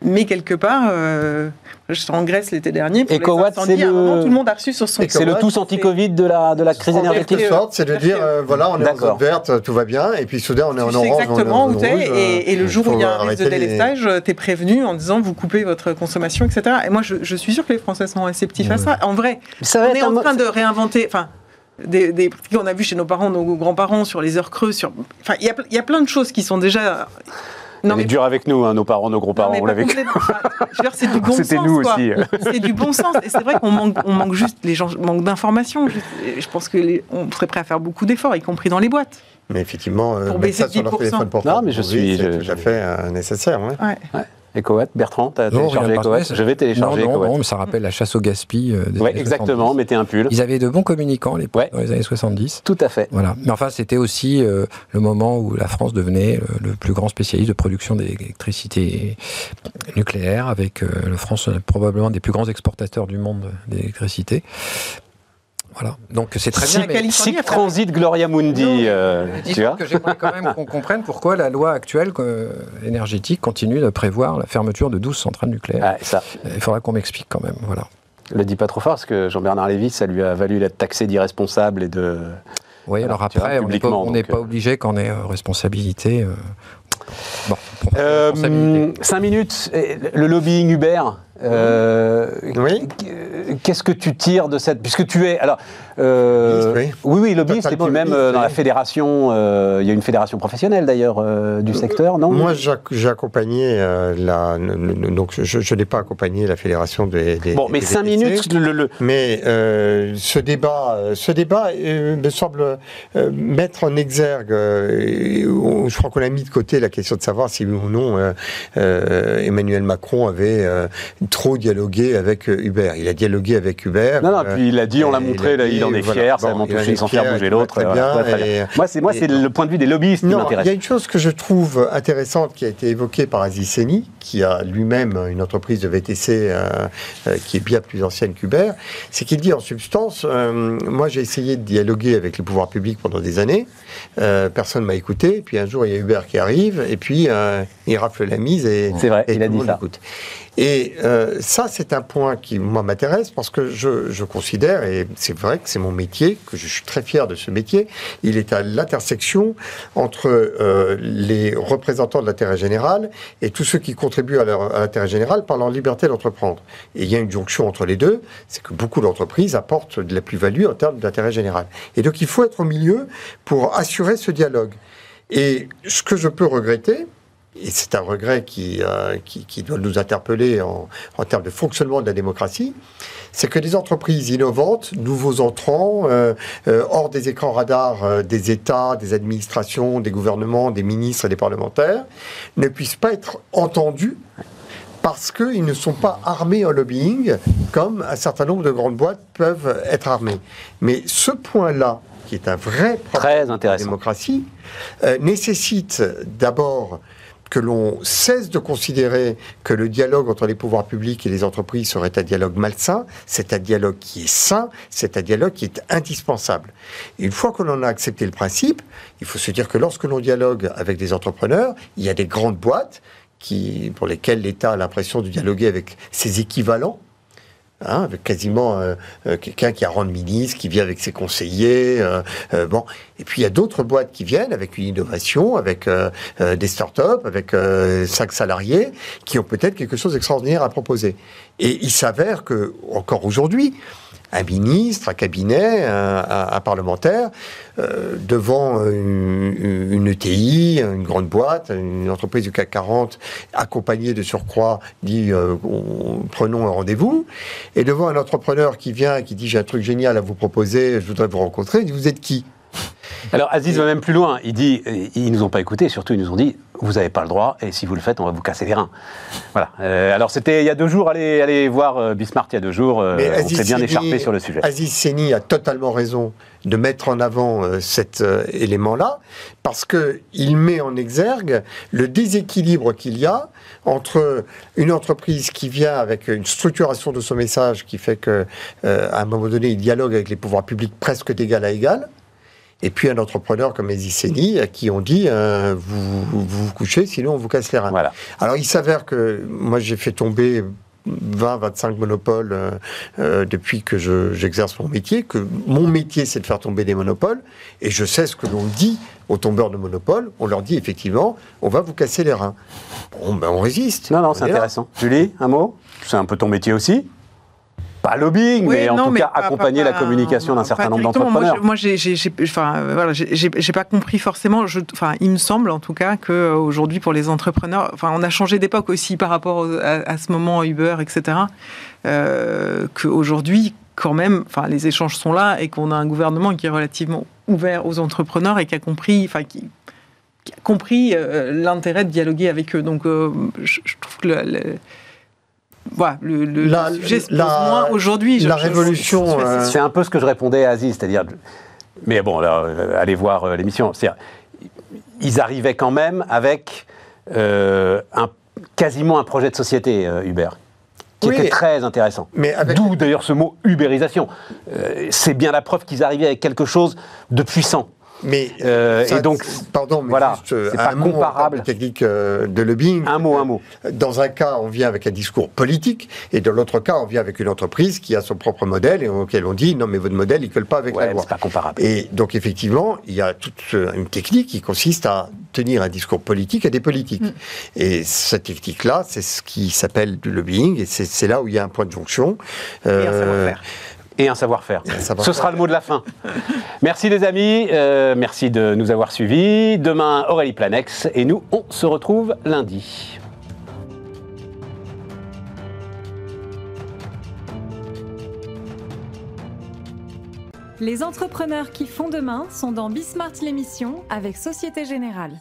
Mais quelque part, euh, j'étais en Grèce l'été dernier. Pour EcoWatt, c'est le... tout le monde a reçu sur son. C'est le tous anti-Covid de la, de la crise énergétique. c'est de dire, euh, voilà, on est en zone verte, tout va bien, et puis soudain, on est en orange. exactement où t'es, et, et, le jour où il y a un risque de délestage, tu t'es prévenu en disant, vous coupez votre consommation, etc. Et moi, je, suis sûr que les Français sont réceptifs à ça. En vrai, ça on est en train de réinventer. Enfin, des, des qu'on a vu chez nos parents, nos grands-parents sur les heures creuses. Sur... Enfin, il y, y, a plein de choses qui sont déjà non, Elle mais... est dure avec nous, hein, nos parents, nos gros-parents, on l'a vécu. C'est du bon sens. C'était nous aussi. C'est du bon sens. Et c'est vrai qu'on manque, on manque juste, les gens manquent d'informations. Je pense qu'on serait prêt à faire beaucoup d'efforts, y compris dans les boîtes. Mais effectivement, pour euh, baisser ça sur leur téléphone portable. Non, mais je suis. J'ai fait euh, nécessaire. Ouais. Ouais. EcoWatt, Bertrand, tu as téléchargé EcoWatt Je vais télécharger non, non, non, mais ça rappelle la chasse au gaspille euh, des exactement, mettez un pull. Ils avaient de bons communicants les dans les années 70. Tout à fait. Voilà. Mais enfin, c'était aussi euh, le moment où la France devenait le, plus grand spécialiste de production d'électricité nucléaire, avec euh, la France probablement des plus grands exportateurs du monde d'électricité. Voilà. Donc c'est très bien. Sic transit Gloria Mundi. Euh, tu vois que j'aimerais quand même qu'on comprenne pourquoi la loi actuelle euh, énergétique continue de prévoir la fermeture de 12 centrales nucléaires. Ah, ça. Il faudra qu'on m'explique quand même. Voilà. Le dis pas trop fort parce que Jean-Bernard Lévy, ça lui a valu d'être taxé d'irresponsable et de. Oui, alors après, on n'est pas, pas, obligé qu'on ait responsabilité. Bon, 5 minutes. Le lobbying Uber, Euh, Oui. Qu'est-ce que tu tires de cette... Puisque tu es... Alors, euh, Lobbyiste, oui, oui, lobbyiste, et puis même lobbyiste, euh, dans la oui. fédération, euh, il y a une fédération professionnelle d'ailleurs euh, du secteur, non? Moi, j'ai accompagné euh, la. donc, je, je n'ai pas accompagné la fédération des. des Bon, mais des cinq minutes, le, le- Mais euh, ce débat, euh, ce débat euh, me semble euh, mettre en exergue. euh, je crois qu'on a mis de côté la question de savoir si oui ou non euh, euh, Emmanuel Macron avait euh, trop dialogué avec euh, Hubert. Il a dialogué avec Hubert. Non, non, euh, puis il a dit, on l'a montré, il a en est voilà. fier, ça Bon, touche est une sans faire bouger l'autre. ouais, et- Moi, c'est moi, c'est le point de vue des lobbyistes qui Non, il m'intéresse. y a une chose que je trouve intéressante qui a été évoquée par Aziz Seni, qui a lui-même une entreprise de VTC euh, euh, qui est bien plus ancienne qu'Uber, c'est qu'il dit en substance, euh, moi j'ai essayé de dialoguer avec les pouvoirs publics pendant des années, euh, personne m'a écouté, puis un jour il y a Uber qui arrive, et puis euh, il rafle la mise et, C'est vrai, et il a tout le dit ça. écoute. Et euh, ça, c'est un point qui, moi, m'intéresse parce que je, je considère, et c'est vrai que c'est mon métier, que je suis très fier de ce métier, il est à l'intersection entre euh, les représentants de l'intérêt général et tous ceux qui contribuent à leur- à l'intérêt général par leur liberté d'entreprendre. Et il y a une jonction entre les deux, c'est que beaucoup d'entreprises apportent de la plus-value en termes d'intérêt général. Et donc, il faut être au milieu pour assurer ce dialogue. Et ce que je peux regretter, et c'est un regret qui, euh, qui, qui doit nous interpeller en, en termes de fonctionnement de la démocratie, c'est que des entreprises innovantes, nouveaux entrants, euh, euh, hors des écrans radars des États, des administrations, des gouvernements, des ministres et des parlementaires, ne puissent pas être entendus parce qu'ils ne sont pas armés en lobbying comme un certain nombre de grandes boîtes peuvent être armées. Mais ce point-là, qui est un vrai problème Très de la démocratie, euh, nécessite d'abord que l'on cesse de considérer que le dialogue entre les pouvoirs publics et les entreprises serait un dialogue malsain, c'est un dialogue qui est sain, c'est un dialogue qui est indispensable. Et une fois que l'on a accepté le principe, il faut se dire que lorsque l'on dialogue avec des entrepreneurs, il y a des grandes boîtes qui, pour lesquelles l'État a l'impression de dialoguer avec ses équivalents, Hein, avec quasiment euh, euh, quelqu'un qui a rang de ministre, qui vient avec ses conseillers. euh, euh, bon, et puis il y a d'autres boîtes qui viennent avec une innovation, avec euh, des startups, avec cinq salariés, qui ont peut-être quelque chose d'extraordinaire à proposer. Et il s'avère que encore aujourd'hui, un ministre, un cabinet, un, parlementaire, euh, devant une, une ETI, une grande boîte, une entreprise du CAC 40, accompagnée de surcroît, dit euh, on- prenons un rendez-vous, et devant un entrepreneur qui vient et qui dit j'ai un truc génial à vous proposer, je voudrais vous rencontrer, il dit vous êtes qui? Alors Aziz va même plus loin. Il dit, euh, ils nous ont pas écoutés, surtout ils nous ont dit, vous n'avez pas le droit, et si vous le faites, on va vous casser les reins. Voilà. Euh, alors c'était il y a deux jours, allez, allez voir euh, Bismarck il y a deux jours, euh, on Aziz s'est bien écharpé sur le sujet. Aziz Seni a totalement raison de mettre en avant euh, cet élément-là, parce que il met en exergue le déséquilibre qu'il y a entre une entreprise qui vient avec une structuration de son message qui fait que, euh, à un moment donné, il dialogue avec les pouvoirs publics presque d'égal à égal. Et puis un entrepreneur comme Aziz Seni, à qui on dit euh, vous, vous vous couchez, sinon on vous casse les reins. Voilà. Alors il s'avère que moi j'ai fait tomber 20-25 monopoles euh, euh, depuis que je- j'exerce mon métier, que mon métier c'est de faire tomber des monopoles, et je sais ce que l'on dit aux tombeurs de monopoles, on leur dit effectivement, on va vous casser les reins. Bon, ben on résiste. Non, non, On c'est là. intéressant. Julie, un mot? C'est un peu ton métier aussi? Pas lobbying, Oui, mais en non, tout mais cas pas- accompagner pas- la communication d'un certain nombre d'entrepreneurs. Moi, Moi, j'ai, enfin, voilà, j'ai, pas compris forcément. Je, enfin, il me semble en tout cas que euh, aujourd'hui pour les entrepreneurs, enfin, on a changé d'époque aussi par rapport à, à ce moment Uber, etc. Euh, Qu'aujourd'hui, quand même, enfin, les échanges sont là et qu'on a un gouvernement qui est relativement ouvert aux entrepreneurs et qui a compris, enfin, qui, qui a compris euh, l'intérêt de dialoguer avec eux. Donc, euh, je, je trouve que le, le- voilà, le, le- La- le sujet se pose la- moins aujourd'hui. La je- révolution, euh, C'est un peu ce que je répondais à Aziz, c'est-à-dire. Mais bon, là, euh, allez voir euh, l'émission. Ils arrivaient quand même avec euh, un, quasiment un projet de société, euh, Uber, qui Oui. était très intéressant. Mais avec- D'où d'ailleurs ce mot ubérisation. Euh, c'est bien la preuve qu'ils arrivaient avec quelque chose de puissant. Mais Euh, ça, et donc, pardon, mais voilà, euh, c'est pas mot comparable. technique euh, de lobbying. Un mot, un mot. Dans un cas, on vient avec un discours politique, et dans l'autre cas, on vient avec une entreprise qui a son propre modèle et auquel on dit non, mais votre modèle, il colle pas avec Ouais, la loi. c'est pas comparable. Et donc, effectivement, il y a toute euh, une technique qui consiste à tenir un discours politique à des politiques. Mm. Et cette technique-là, c'est ce qui s'appelle du lobbying, et c'est là où il y a un point de jonction. Et un Euh, savoir-faire. Et un savoir-faire. Ce sera le mot de la fin. merci les amis, euh, merci de nous avoir suivis. Demain, Aurélie Planex et nous, on se retrouve lundi. Les entrepreneurs qui font demain sont dans Bismart l'émission avec Société Générale.